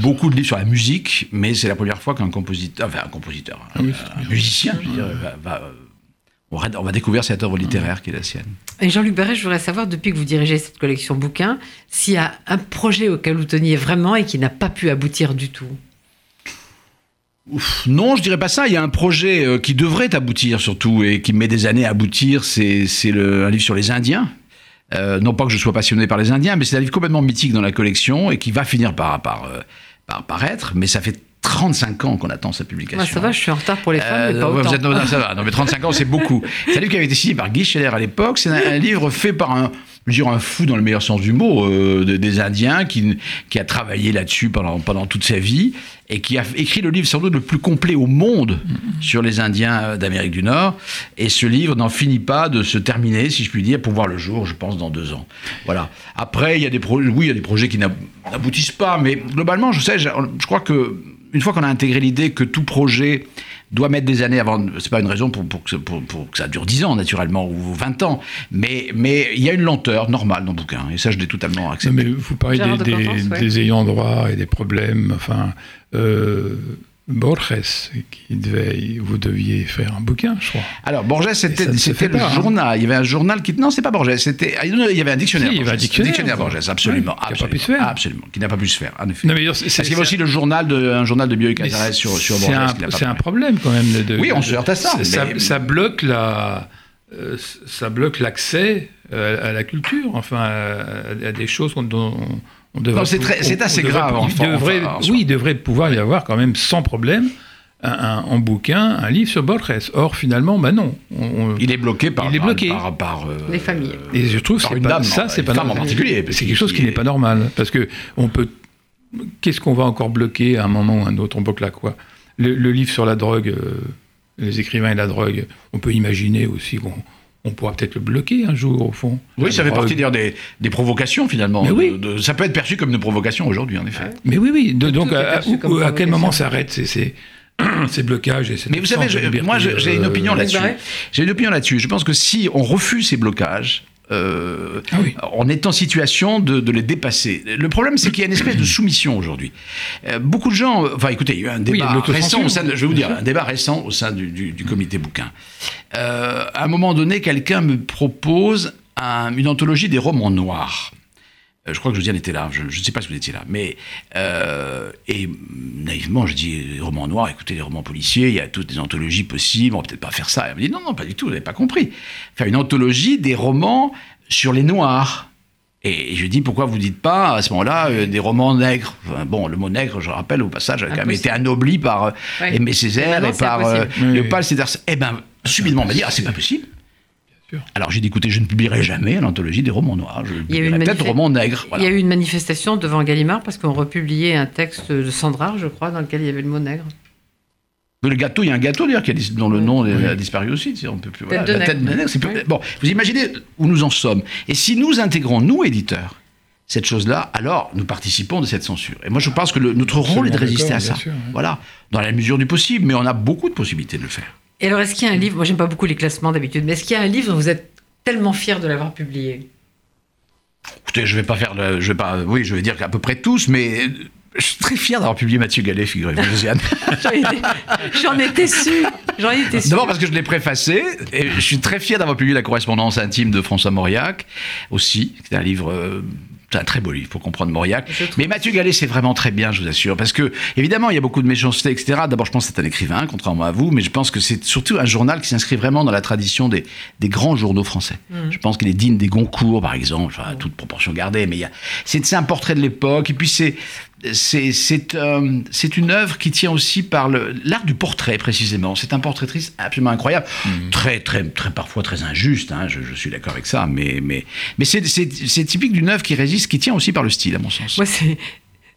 beaucoup de livres sur la musique, mais c'est la première fois qu'un compositeur, enfin un compositeur, un, Ah oui, un musicien, je veux dire, va, va, on, va, on va découvrir cette œuvre littéraire qui est la sienne. Et Jean-Luc Barret, je voudrais savoir, depuis que vous dirigez cette collection bouquins, s'il y a un projet auquel vous teniez vraiment et qui n'a pas pu aboutir du tout? Ouf, non, je dirais pas ça. Il y a un projet euh, qui devrait aboutir surtout et qui met des années à aboutir. C'est c'est le- un livre sur les Indiens. Euh, non pas que je sois passionné par les Indiens, mais c'est un livre complètement mythique dans la collection et qui va finir par, par, euh, par paraître. Mais ça fait 35 ans qu'on attend sa publication. Moi, ça va, je suis en retard pour les femmes, mais pas Euh, autant. vous êtes- non, non, ça va. Non, mais 35 ans, c'est beaucoup. C'est un livre qui avait été signé par Guy Scheller à l'époque. C'est un, un livre fait par un, je veux dire, un fou dans le meilleur sens du mot, euh, de- des Indiens, qui, qui a travaillé là-dessus pendant, pendant toute sa vie et qui a écrit le livre sans doute le plus complet au monde sur les Indiens euh, d'Amérique du Nord. Et ce livre n'en finit pas de se terminer, si je puis dire, pour voir le jour, je pense, dans deux ans. Voilà. Après, il y a des projets, oui, il y a des projets qui n'ab- n'aboutissent pas, mais globalement, je sais, je, je crois que une fois qu'on a intégré l'idée que tout projet doit mettre des années avant. C'est pas une raison pour, pour, que, ça- pour- pour que ça dure 10 ans, naturellement, ou 20 ans. Mais mais il y a une lenteur normale dans le bouquin. Et ça, je l'ai totalement Non, accepté. mais vous parlez des, de des- Portance, ouais. des ayants droit et des problèmes. Enfin, euh, Borges, qui devait, vous deviez faire un bouquin, je crois. Alors, Borges, c'était le pas, hein. journal. Il y avait un journal qui. Non, c'est pas Borges. C'était. ah, Il y avait un dictionnaire. Si, il y avait un dictionnaire, quoi. Borges, absolument. Ouais, qui a pas pu se faire. Absolument. Qui n'a pas pu se faire, en effet. Non, mais c'est- Parce qu'il y avait aussi le journal de, un journal de Cazares sur, sur c'est Borges. n'a c'est un problème quand même. de- Oui, on de- se heurte à ça, Ça, mais- ça bloque la, euh, ça bloque l'accès euh, à la culture, enfin à, des choses dont c'est assez devrait- grave, devrait, en oui, il devrait pouvoir y avoir quand même sans problème un, un- en bouquin un livre sur Borges. Or, finalement, bah non. On- on- Il est bloqué par. Il est par- bloqué. Par, par, euh, Les familles. Et je trouve que dame, ça, c'est une pas femme en normal. particulier, C'est que- quelque chose qui qui n'est pas normal. Parce que on peut. Qu'est-ce qu'on va encore bloquer à un moment ou à un autre? On bloque là quoi le, le livre sur la drogue, euh, les écrivains et la drogue, on peut imaginer aussi qu'on on pourra peut-être le bloquer un jour, au fond. Oui, ça fait partie d'ailleurs des, des provocations finalement. Mais oui. de- ça peut être perçu comme une provocation aujourd'hui, en effet. Mais oui, oui. de- donc, à, où- quel moment s'arrêtent ces, ces, ces blocages et cette Mais vous savez, je- moi j'ai une euh, opinion là-dessus. J'ai une opinion là-dessus. Je pense que si on refuse ces blocages, euh, Ah oui. on est en situation de, de les dépasser. Le problème, c'est qu'il y a une espèce de soumission aujourd'hui. Euh, beaucoup de gens, enfin écoutez, il y a eu un débat récent au sein de, je vais vous dire, un débat récent au sein du, du- du comité bouquin. Euh, à un moment donné, quelqu'un me propose un- une anthologie des romans noirs. Euh, Je crois que Josiane était là, je ne sais pas si vous étiez là, mais euh, et naïvement je dis les romans noirs, écoutez les romans policiers, il y a toutes les anthologies possibles, on va peut-être pas faire ça. Elle me dit non non pas du tout, vous n'avez pas compris. Faire une anthologie des romans sur les noirs. Et je dis pourquoi vous dites pas à ce moment-là euh, des romans nègres? Enfin, bon, le mot nègre, je rappelle au passage, a quand même été anobli par euh, Ouais. Aimé Césaire et par euh. Oui. Léopold Sédar. Eh ben subitement on m'a dit ah c'est pas possible. Alors j'ai dit écoutez je ne publierai jamais l'anthologie des romans noirs. Je Il y a eu une peut-être romans nègres. Il y a eu une manifestation devant Gallimard parce qu'on republiait un texte de Sandrard, je crois, dans lequel il y avait le mot nègre. Mais Le gâteau, il y a un gâteau d'ailleurs qui a dont le nom Oui. a disparu aussi. tu sais, On peut plus, Tête de la nègre. tête de nègre, c'est plus- Oui. Bon, vous imaginez où nous en sommes. Et si nous intégrons, nous éditeurs, cette chose-là, alors nous participons de cette censure. Et moi, je pense que le- notre rôle est de résister à ça. bien sûr, oui. Voilà, dans la mesure du possible. Mais on a beaucoup de possibilités de le faire. Et alors, est-ce qu'il y a un livre, moi j'aime pas beaucoup les classements d'habitude, mais est-ce qu'il y a un livre dont vous êtes tellement fier de l'avoir publié? Écoutez, je vais pas faire, le- je vais pas, oui, je vais dire qu'à peu près tous, mais je suis très fier d'avoir publié Mathieu Gallet, figurez-vous, Josiane. J'en étais- sûre. J'en étais sûre. D'abord parce que je l'ai préfacé, et je suis très fier d'avoir publié la correspondance intime de François Mauriac, aussi, qui est un livre euh, C'est un très beau livre pour comprendre Mauriac. Mais Mathieu Gallet, c'est vraiment très bien, je vous assure. Parce que, évidemment, il y a beaucoup de méchanceté, etc. D'abord, je pense que c'est un écrivain, contrairement à vous. Mais je pense que c'est surtout un journal qui s'inscrit vraiment dans la tradition des, des grands journaux français. Je pense qu'il est digne des Goncourt, par exemple, enfin, à toute proportion gardée. Mais c'est un portrait de l'époque. Et puis, c'est, c'est, euh, c'est une œuvre qui tient aussi par le, l'art du portrait, précisément. C'est un portraitiste absolument incroyable. Très, très, très, parfois très injuste, hein, je, je suis d'accord avec ça. Mais, mais, mais c'est, typique d'une œuvre qui résiste, qui tient aussi par le style, à mon sens. Moi.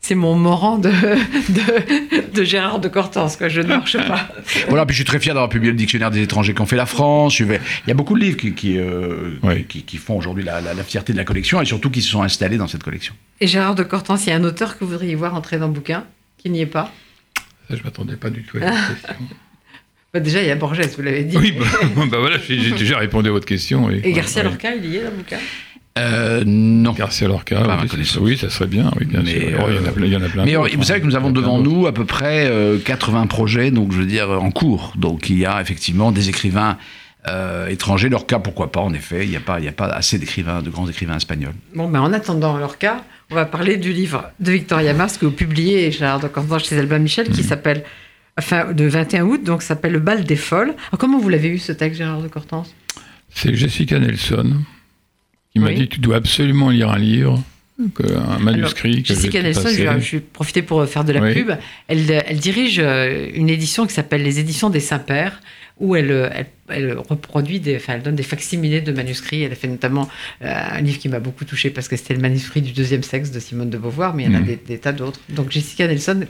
C'est mon Morand de, de, de Gérard de Cortance, quoi. Je ne marche pas. Voilà, puis je suis très fier d'avoir publié le dictionnaire des étrangers qu'ont fait la France. Je vais- Il y a beaucoup de livres qui, qui, euh, Oui. qui, qui font aujourd'hui la, la- la fierté de la collection et surtout qui se sont installés dans cette collection. Et Gérard de Cortance, il y a un auteur que vous voudriez voir entrer dans le bouquin, qui n'y est pas. Ça, je m'attendais pas du tout à cette question. Bah, déjà, il y a Borges, vous l'avez dit. Oui, bah, bah voilà, j'ai déjà répondu à votre question. oui. Et Garcia Ouais. Lorca, il y est dans le bouquin? Euh, non. Garcia Lorca, Pas à ma oui, ça- oui, ça serait bien, oui, bien Mais, sûr. Oh, il, y en a, euh, plein- il y en a plein. Mais vous savez que nous hein. avons devant nous à peu près euh, 80 projets, donc je veux dire en cours. Donc il y a effectivement des écrivains euh, étrangers. Leur cas, pourquoi pas, en effet. Il n'y a, pas- il y a pas assez d'écrivains, de grands écrivains espagnols. Bon, ben, en attendant Lorca, on va parler du livre de Victoria Mars que vous publiez, Gérard de Cortance, chez Albin Michel, qui s'appelle, enfin, de 21 août, donc s'appelle Le bal des folles. Alors, comment vous l'avez eu, ce texte, Gérard de Cortance C'est Jessica Nelson qui m'a dit tu dois absolument lire un livre, que- un manuscrit. que Jessica Nelson, je vais, je vais profiter pour faire de la Oui. pub. Elle, elle dirige euh, une édition qui s'appelle les éditions des Saints-Pères, où elle, euh, elle, elle reproduit, des, enfin, elle donne des facsimilés de manuscrits. Elle a fait notamment euh, un livre qui m'a beaucoup touché parce que c'était le manuscrit du deuxième sexe de Simone de Beauvoir, mais il y en a Mhm. des, des tas d'autres. Donc Jessica Nelson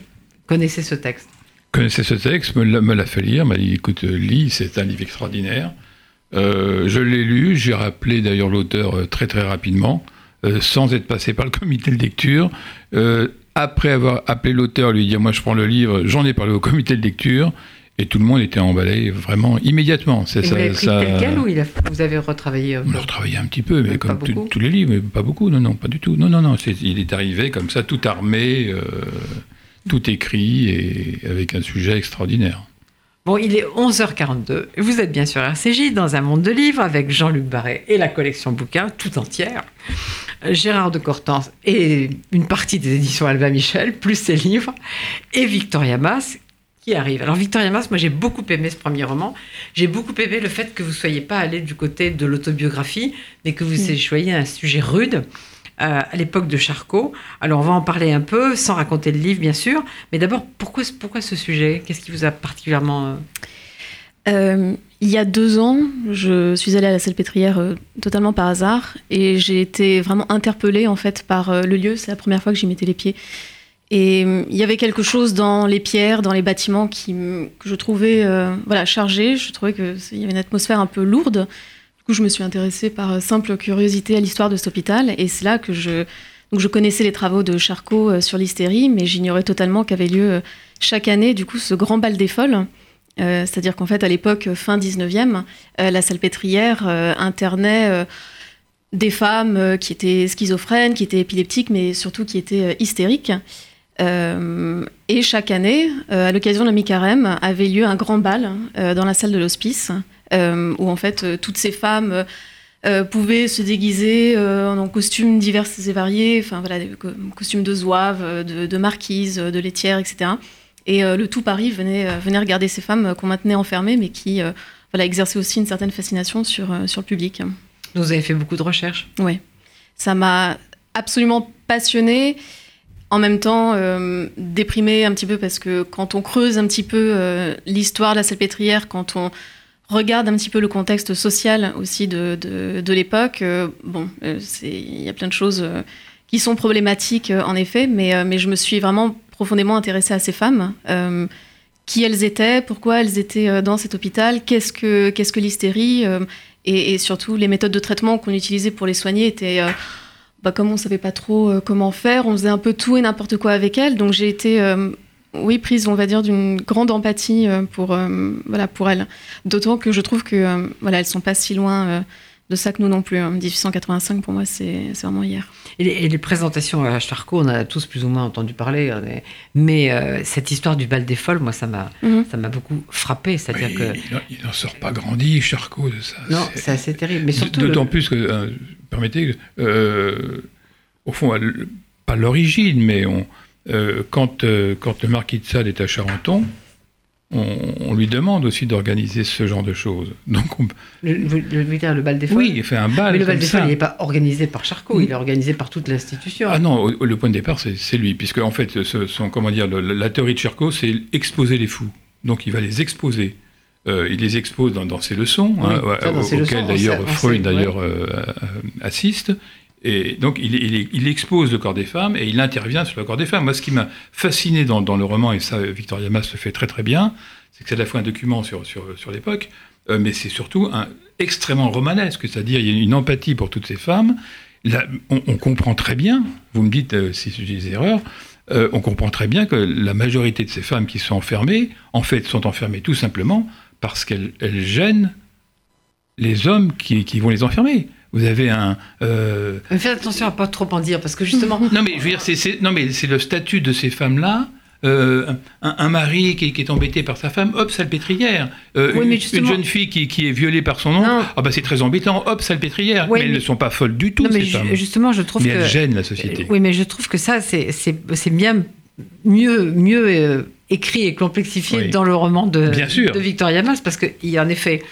connaissait ce texte. connaissait ce texte, me l'a, me l'a fait lire, m'a dit écoute, lis, c'est un livre extraordinaire. Euh, je l'ai lu, j'ai rappelé d'ailleurs l'auteur euh, très très rapidement, euh, sans être passé par le comité de lecture. Euh, après avoir appelé l'auteur, lui dire moi je prends le livre, j'en ai parlé au comité de lecture, et tout le monde était emballé vraiment immédiatement. C'est Et vous ça, l'avez pris ça- tel ou il a- vous avez retravaillé on l'a retravaillé un petit peu, mais comme tout- tous les livres, mais pas beaucoup, non, non, pas du tout. Non, non, non, il est arrivé comme ça, tout armé, tout écrit, et avec un sujet extraordinaire. Bon, il est 11h42. Vous êtes bien sûr RCJ dans un monde de livres avec Jean-Luc Barret et la collection bouquins tout entière. Euh, Gérard de Cortance et une partie des éditions Albin Michel, plus ses livres, et Victoria Mass qui arrive. Alors Victoria Mass, moi j'ai beaucoup aimé ce premier roman. J'ai beaucoup aimé le fait que vous soyez pas allé du côté de l'autobiographie, mais que vous ayez choisi un sujet rude. Euh, à l'époque de Charcot. Alors on va en parler un peu, sans raconter le livre bien sûr. Mais d'abord, pourquoi, ce sujet? Qu'est-ce qui vous a particulièrement... euh, Euh, il y a deux ans, je suis allée à la Salpêtrière euh, totalement par hasard et j'ai été vraiment interpellée en fait par le lieu. C'est la première fois que j'y mettais les pieds. Et il y avait quelque chose dans les pierres, dans les bâtiments qui, que je trouvais voilà, chargé. Je trouvais qu'il y avait une atmosphère un peu lourde. Coup, je me suis intéressée par euh, simple curiosité à l'histoire de cet hôpital. Et c'est là que je, donc je connaissais les travaux de Charcot euh, sur l'hystérie, mais j'ignorais totalement qu'avait lieu euh, chaque année du coup ce grand bal des folles. C'est-à-dire qu'en fait, à l'époque, fin 19e, euh, la salpêtrière euh, internait des femmes qui étaient schizophrènes, qui étaient épileptiques, mais surtout qui étaient hystériques. Et chaque année, à l'occasion de la mi-carême, avait lieu un grand bal dans la salle de l'hospice, où en fait euh, toutes ces femmes euh, euh, pouvaient se déguiser euh, en costumes divers et variés, enfin voilà, des co- costumes de zouaves, euh, de, de marquises, de laitières, etc. Et euh, le tout Paris venait, euh, venait regarder ces femmes euh, qu'on maintenait enfermées, mais qui euh, voilà, exerçaient aussi une certaine fascination sur, euh, sur le public. Vous avez fait beaucoup de recherches. Ouais. Ça m'a absolument passionnée. En même temps, euh, déprimée un petit peu parce que quand on creuse un petit peu euh, l'histoire de la salpêtrière, quand on regarde un petit peu le contexte social aussi de, de, l'époque, euh, bon, euh, il y a plein de choses euh, qui sont problématiques en effet, mais, mais je me suis vraiment profondément intéressée à ces femmes. qui elles étaient, pourquoi elles étaient dans cet hôpital, qu'est-ce que, qu'est-ce que l'hystérie, et, et surtout les méthodes de traitement qu'on utilisait pour les soigner étaient, bah, comme on ne savait pas trop comment faire, on faisait un peu tout et n'importe quoi avec elles. Donc j'ai été, oui, prise, on va dire, d'une grande empathie euh, pour, euh, voilà, pour elles. D'autant que je trouve que euh, voilà, elles sont pas si loin euh, de ça que nous non plus. hein. 1885 pour moi, c'est vraiment hier. Et les, et les présentations à Charcot, on en a tous plus ou moins entendu parler. est- Mais euh, cette histoire du bal des folles, moi, ça m'a Mhm. ça m'a beaucoup frappé. C'est-à-dire que... il, il n'en sort pas grandi, Charcot, de ça. Non, c'est assez terrible. Mais surtout... D'autant le- plus que, euh, permettez, euh, au fond, pas l'origine, mais on, quand, quand le marquis de Sade est à Charenton, on, lui demande aussi d'organiser ce genre de choses. Donc le, le, bal des folles Oui, il fait un bal. Mais le bal des folles, il n'est pas organisé par Charcot, il est organisé par toute l'institution. Ah non, le point de départ, c'est lui, puisque en fait, son, comment dire, la théorie de Charcot, c'est exposer les fous. Donc il va les exposer. Euh, il les expose dans, ses leçons, hein, auxquelles d'ailleurs Freud d'ailleurs euh, euh, assiste. Et donc, il, expose le corps des femmes et il intervient sur le corps des femmes. Moi, ce qui m'a fasciné dans, le roman, et ça, Victoria Mas le fait très très bien, c'est que c'est à la fois un document sur, l'époque, euh, mais c'est surtout extrêmement romanesque, c'est-à-dire il y a une empathie pour toutes ces femmes. On, comprend très bien, vous me dites euh, si j'ai des erreurs, euh, on comprend très bien que la majorité de ces femmes qui sont enfermées, en fait, sont enfermées tout simplement parce qu'elles gênent les hommes qui vont les enfermer vous avez un. Euh... Faites attention à pas trop en dire, parce que justement. non, mais je veux dire, c'est, non, mais c'est le statut de ces femmes-là. Euh, un, mari qui, est embêté par sa femme, hop, salpêtrière. Euh, oui, une, une, jeune fille qui, qui, est violée par son nom, ah bah c'est très embêtant, hop, salpêtrière. Oui, mais, elles ne sont pas folles du tout, non, mais ces femmes. Justement, je trouve mais que. elles gênent la société. Oui, mais je trouve que ça, c'est, c'est, c'est bien mieux, mieux euh, écrit et complexifié dans le roman de, de Victoria Mas, parce qu'il y a en effet.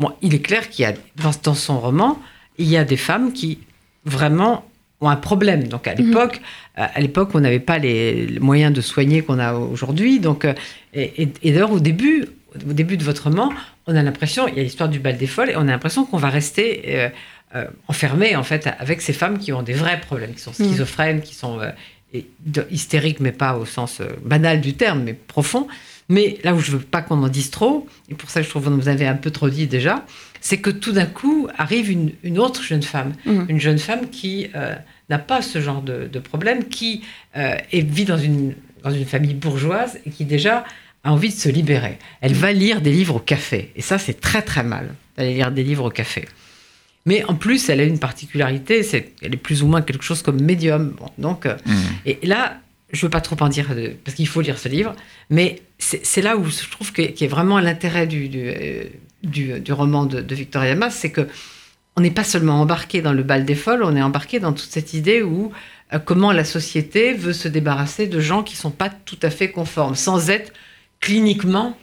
Bon, il est clair qu'il y a dans, dans son roman il y a des femmes qui vraiment ont un problème. Donc à mhm. l'époque, euh, à l'époque, on n'avait pas les, moyens de soigner qu'on a aujourd'hui. Donc euh, et, d'ailleurs au début, au début de votre roman, on a l'impression, il y a l'histoire du bal des folles, et on a l'impression qu'on va rester euh, enfermé en fait avec ces femmes qui ont des vrais problèmes, qui sont mhm. schizophrènes, qui sont hystériques, mais pas au sens banal du terme, mais profond. Mais là où je veux pas qu'on en dise trop, et pour ça je trouve que vous avez un peu trop dit déjà, c'est que tout d'un coup arrive une, autre jeune femme, mhm. une jeune femme qui euh, n'a pas ce genre de, problème, qui euh, vit dans une, dans une famille bourgeoise et qui déjà a envie de se libérer. Elle va lire des livres au café, et ça c'est très très mal, d'aller lire des livres au café. Mais en plus, elle a une particularité, c'est qu'elle est plus ou moins quelque chose comme médium. donc, euh, mhm. et là, je veux pas trop en dire parce qu'il faut lire ce livre, mais c'est là où je trouve qu'il y a vraiment l'intérêt du, du, roman de, Victoria Mas, c'est que on n'est pas seulement embarqué dans le bal des folles, on est embarqué dans toute cette idée où euh, comment la société veut se débarrasser de gens qui sont pas tout à fait conformes, sans être cliniquement.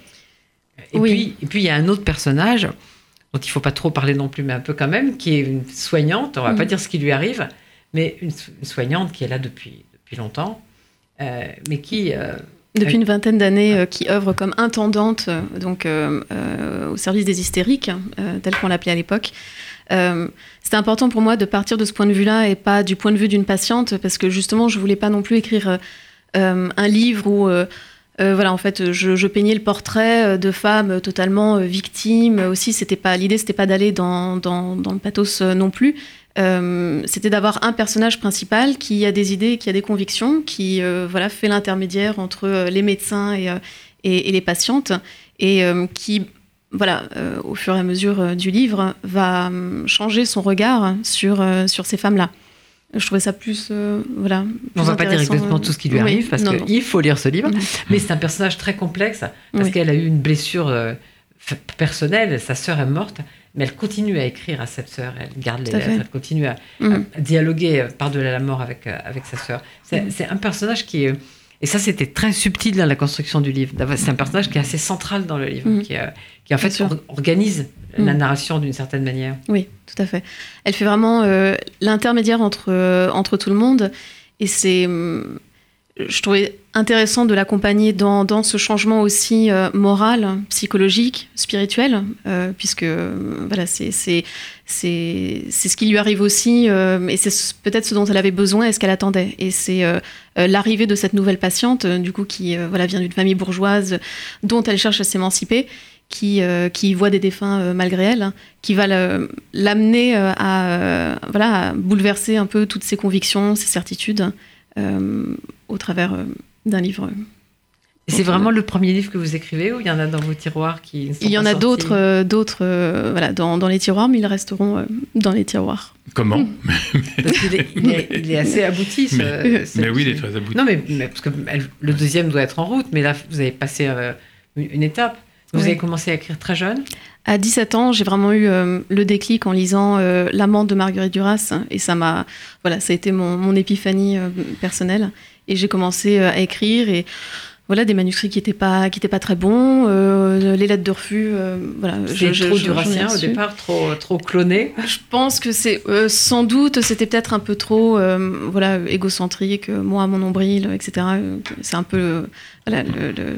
Et puis, et puis il y a un autre personnage dont il faut pas trop parler non plus, mais un peu quand même, qui est une soignante. On va pas mm. dire ce qui lui arrive, mais une, soignante qui est là depuis depuis longtemps, euh, mais qui euh, depuis une vingtaine d'années, euh, qui œuvre comme intendante donc, au service des hystériques, tel qu'on l'appelait à l'époque. C'était important pour moi de partir de ce point de vue-là et pas du point de vue d'une patiente, parce que justement, je voulais pas non plus écrire un livre où voilà, en fait, je, peignais le portrait de femmes totalement victimes. Aussi, c'était pas l'idée, c'était pas d'aller dans, dans, dans, le pathos non plus, euh, c'était d'avoir un personnage principal qui a des idées, qui a des convictions, qui euh, voilà fait l'intermédiaire entre euh, les médecins et, et, les patientes, et qui voilà, au fur et à mesure du livre, va changer son regard sur, sur ces femmes-là. Je trouvais ça plus. voilà, On ne va pas dire exactement tout ce qui lui arrive, parce qu'il faut lire ce livre, mais c'est un personnage très complexe, parce qu'elle a eu une blessure personnelle, sa sœur est morte, mais elle continue à écrire à cette sœur, elle garde les lettres, elle continue à, mm. dialoguer par-delà la mort avec, euh, avec sa sœur. Mm. C'est un personnage qui est... Et ça, c'était très subtil dans la construction du livre. C'est un personnage qui est assez central dans le livre, mm. qui, euh, qui, en fait organise la narration d'une certaine manière. Oui, tout à fait. Elle fait vraiment euh, l'intermédiaire entre, entre tout le monde. Et c'est je trouvais intéressant de l'accompagner dans, ce changement aussi euh, moral, psychologique, spirituel, euh, puisque euh, voilà, c'est ce qui lui arrive aussi, et c'est peut-être ce dont elle avait besoin et ce qu'elle attendait. Et c'est l'arrivée de cette nouvelle patiente, du coup, qui voilà, vient d'une famille bourgeoise dont elle cherche à s'émanciper. Qui, qui, voit des défunts malgré elle, qui va l'amener à, voilà, à bouleverser un peu toutes ses convictions, ses certitudes. Euh, au travers euh, d'un livre. C'est vraiment le premier livre que vous écrivez ou il y en a dans vos tiroirs qui Il y en a d'autres, euh, d'autres voilà, dans, dans, les tiroirs, mais ils resteront dans les tiroirs. Comment Parce qu'il est, il est, assez abouti. Ce, mais, oui, il est très abouti. Non, mais, parce que le deuxième doit être en route, mais là, vous avez passé une étape. Vous avez commencé à écrire très jeune À 17 ans, j'ai vraiment eu euh, le déclic en lisant euh, L'amante de Marguerite Duras. Et ça m'a. Voilà, ça a été mon, mon épiphanie euh, personnelle. Et j'ai commencé euh, à écrire. Et voilà, des manuscrits qui n'étaient pas, qui étaient pas très bons. les lettres de refus. voilà, je- trop durassien au départ, trop, trop cloné. Je pense que c'est sans doute c'était peut-être un peu trop voilà égocentrique, moi mon nombril, etc. C'est un peu voilà,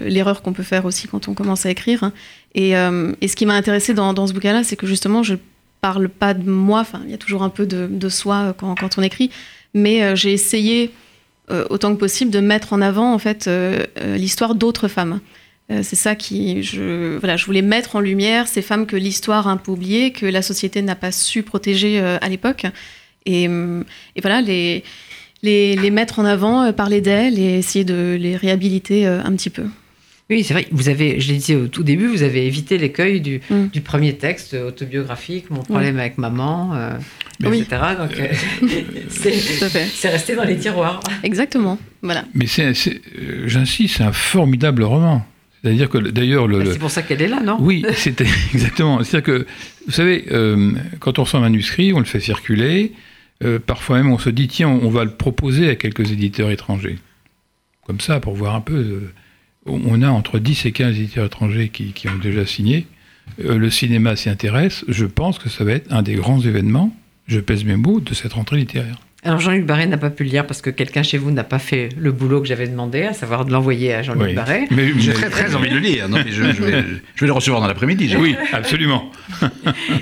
l'erreur qu'on peut faire aussi quand on commence à écrire. hein. Et, euh, et ce qui m'a intéressé dans, dans ce bouquin-là, c'est que justement je parle pas de moi. Enfin, il y a toujours un peu de, soi quand, on écrit, mais euh, j'ai essayé euh, autant que possible de mettre en avant en fait l'histoire d'autres femmes. C'est ça qui, je, voilà, je voulais mettre en lumière ces femmes que l'histoire a un peu oubliées, que la société n'a pas su protéger à l'époque, et, voilà les, mettre en avant, parler d'elles et essayer de les réhabiliter un petit peu. Oui, c'est vrai. Vous avez, je l'ai dit au tout début, vous avez évité l'écueil du, Mm. du premier texte autobiographique, mon problème avec maman, euh, Oui. etc. Donc, euh, c'est Tout à fait. c'est resté dans les tiroirs. Exactement. Voilà. Mais c'est, c'est- euh, j'insiste, c'est un formidable roman. C'est-à-dire que d'ailleurs le, Bah, le- C'est pour ça qu'elle est là, non? Oui, c'était exactement. C'est-à-dire que, vous savez, euh, quand on reçoit un manuscrit, on le fait circuler. euh, parfois même, on se dit, tiens, on va le proposer à quelques éditeurs étrangers. Comme ça, pour voir un peu. euh, on a entre 10 et 15 éditeurs étrangers qui, qui ont déjà signé. Euh, le cinéma s'y intéresse. Je pense que ça va être un des grands événements, je pèse mes mots, de cette rentrée littéraire. Alors Jean-Luc Barré n'a pas pu le lire parce que quelqu'un chez vous n'a pas fait le boulot que j'avais demandé, à savoir de l'envoyer à Jean-Luc Oui. Barré. Mais, J'ai très très envie de le lire. Non, mais je, je vais, je vais le recevoir dans l'après-midi. Oui, absolument.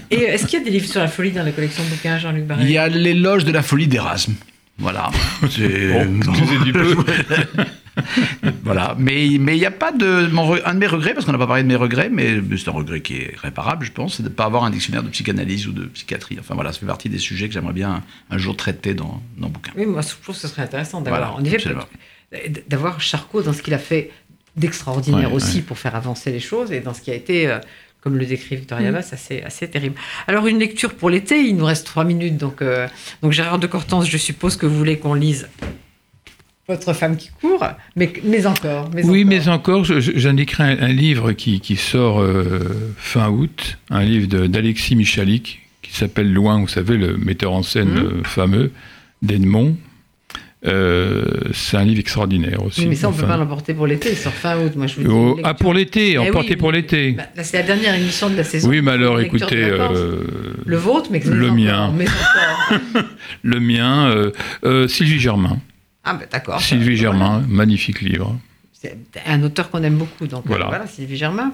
Et est-ce qu'il y a des livres sur la folie dans la collection de bouquins, Jean-Luc Barré? Il y a l'éloge de la folie d'Erasme. Voilà. C'est- Bon, excusez du peu. voilà. Mais mais il n'y a pas de mon un de mes regrets parce qu'on n'a pas parlé de mes regrets, mais c'est un regret qui est réparable, je pense, c'est de ne pas avoir un dictionnaire de psychanalyse ou de psychiatrie. Enfin voilà, ça fait partie des sujets que j'aimerais bien un jour traiter dans dans le bouquin. Oui, moi je trouve que ce serait intéressant d'avoir, Voilà, d'avoir Charcot dans ce qu'il a fait d'extraordinaire Ouais, aussi ouais. pour faire avancer les choses et dans ce qui a été, euh, comme le décrit Victoria Mm. Bass, assez, assez terrible. Alors une lecture pour l'été, il nous reste trois minutes, donc, euh, donc Gérard de Cortance, je suppose que vous voulez qu'on lise votre femme qui court, mais, mais encore. Mais Oui, encore. mais encore, j'indiquerai un, un livre qui, qui sort euh, fin août, un livre d'Alexis Michalik, qui s'appelle Loin, vous savez, le metteur en scène Mhm. euh, fameux d'Edmond. Euh, c'est un livre extraordinaire aussi. Oui, mais ça, on ne peut pas l'emporter pour l'été, sort fin août. Moi, je vous dis oh, ah, pour l'été, Eh emporté oui, pour l'été. Bah, c'est la dernière émission de la saison. oui, mais alors écoutez, euh, Le vôtre, mais, le mien. le mien, euh, euh, Sylvie Germain. Ah, bah, d'accord. Sylvie Germain, magnifique livre. C'est un auteur qu'on aime beaucoup, donc Voilà. voilà, Sylvie Germain.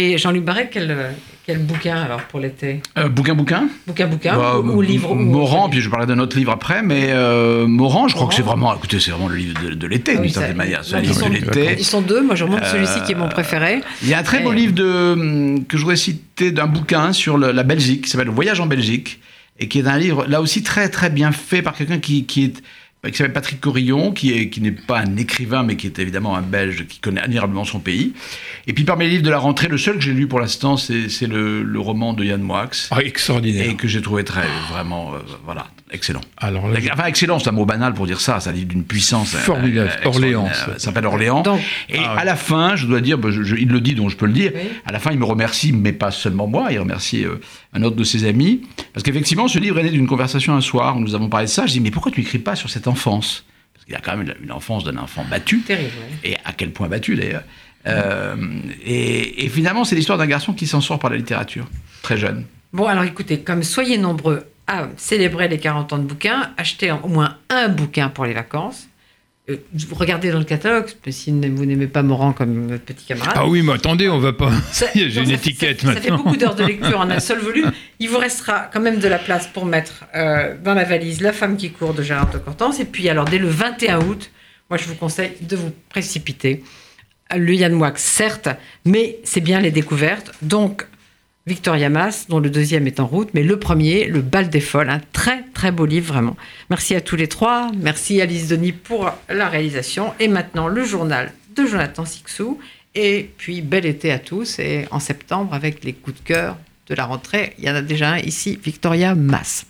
Et Jean-Luc Barret, quel, quel bouquin alors pour l'été? Euh, bouquin bouquin. Bouquin, bouquin Bah, ou, ou livre ou Morand, autre puis je parlerai d'un autre livre après, mais euh, Morand, je crois que c'est vraiment, écoutez, c'est vraiment le livre de, de l'été, Ah d'une oui, certaine manière. C'est livre sont- de l'été. Ils sont deux, moi je remonte celui-ci qui est mon Euh, préféré. Il y a un très beau livre de, que je voudrais citer d'un bouquin sur le- la Belgique, qui s'appelle Le Voyage en Belgique, et qui est un livre, là aussi, très très bien fait par quelqu'un qui, qui est qui s'appelle Patrick Corillon, qui est qui n'est pas un écrivain, mais qui est évidemment un Belge qui connaît admirablement son pays. Et puis parmi les livres de la rentrée, le seul que j'ai lu pour l'instant, c'est c'est le, le roman de Yann Moix, Ah, extraordinaire. et que j'ai trouvé très vraiment euh, voilà excellent. Alors là, Enfin, excellent, c'est un mot banal pour dire ça. C'est un livre d'une puissance. euh, Formidable. extraordinaire. Orléans, Ça ça. s'appelle Orléans. Donc, Et Ah ouais. à la fin, je dois dire, bah, je- je- il le dit, donc je peux le dire. Oui. À la fin, il me remercie, mais pas seulement moi. Il remercie euh, un autre de ses amis. Parce qu'effectivement, ce livre est né d'une conversation un soir où nous avons parlé de ça. Je dis, mais pourquoi tu n'écris pas sur cette enfance? Parce qu'il a quand même une enfance d'un enfant battu. terrible. Et à quel point battu d'ailleurs. Euh, et, et finalement, c'est l'histoire d'un garçon qui s'en sort par la littérature, très jeune. Bon, alors écoutez, comme soyez nombreux à célébrer les 40 ans de bouquins, achetez au moins un bouquin pour les vacances. Euh, regardez dans le catalogue, si vous n'aimez pas Morand comme votre petit camarade. Ah oui, mais attendez, on va pas. Ça- J'ai une ça- étiquette ça, ça fait maintenant. beaucoup d'heures de lecture en un seul volume. Il vous restera quand même de la place pour mettre euh, dans la valise La femme qui court de Gérard de Cortance. Et puis, alors, dès le 21 août, moi, je vous conseille de vous précipiter. Le Yann Moix, certes, mais c'est bien les découvertes. Donc, Victoria Mass, dont le deuxième est en route, mais le premier, Le Bal des Folles, un très très beau livre vraiment. Merci à tous les trois, merci Alice Denis pour la réalisation, et maintenant le journal de Jonathan Sixou, et puis bel été à tous, et en septembre avec les coups de cœur de la rentrée, il y en a déjà un ici, Victoria Mass.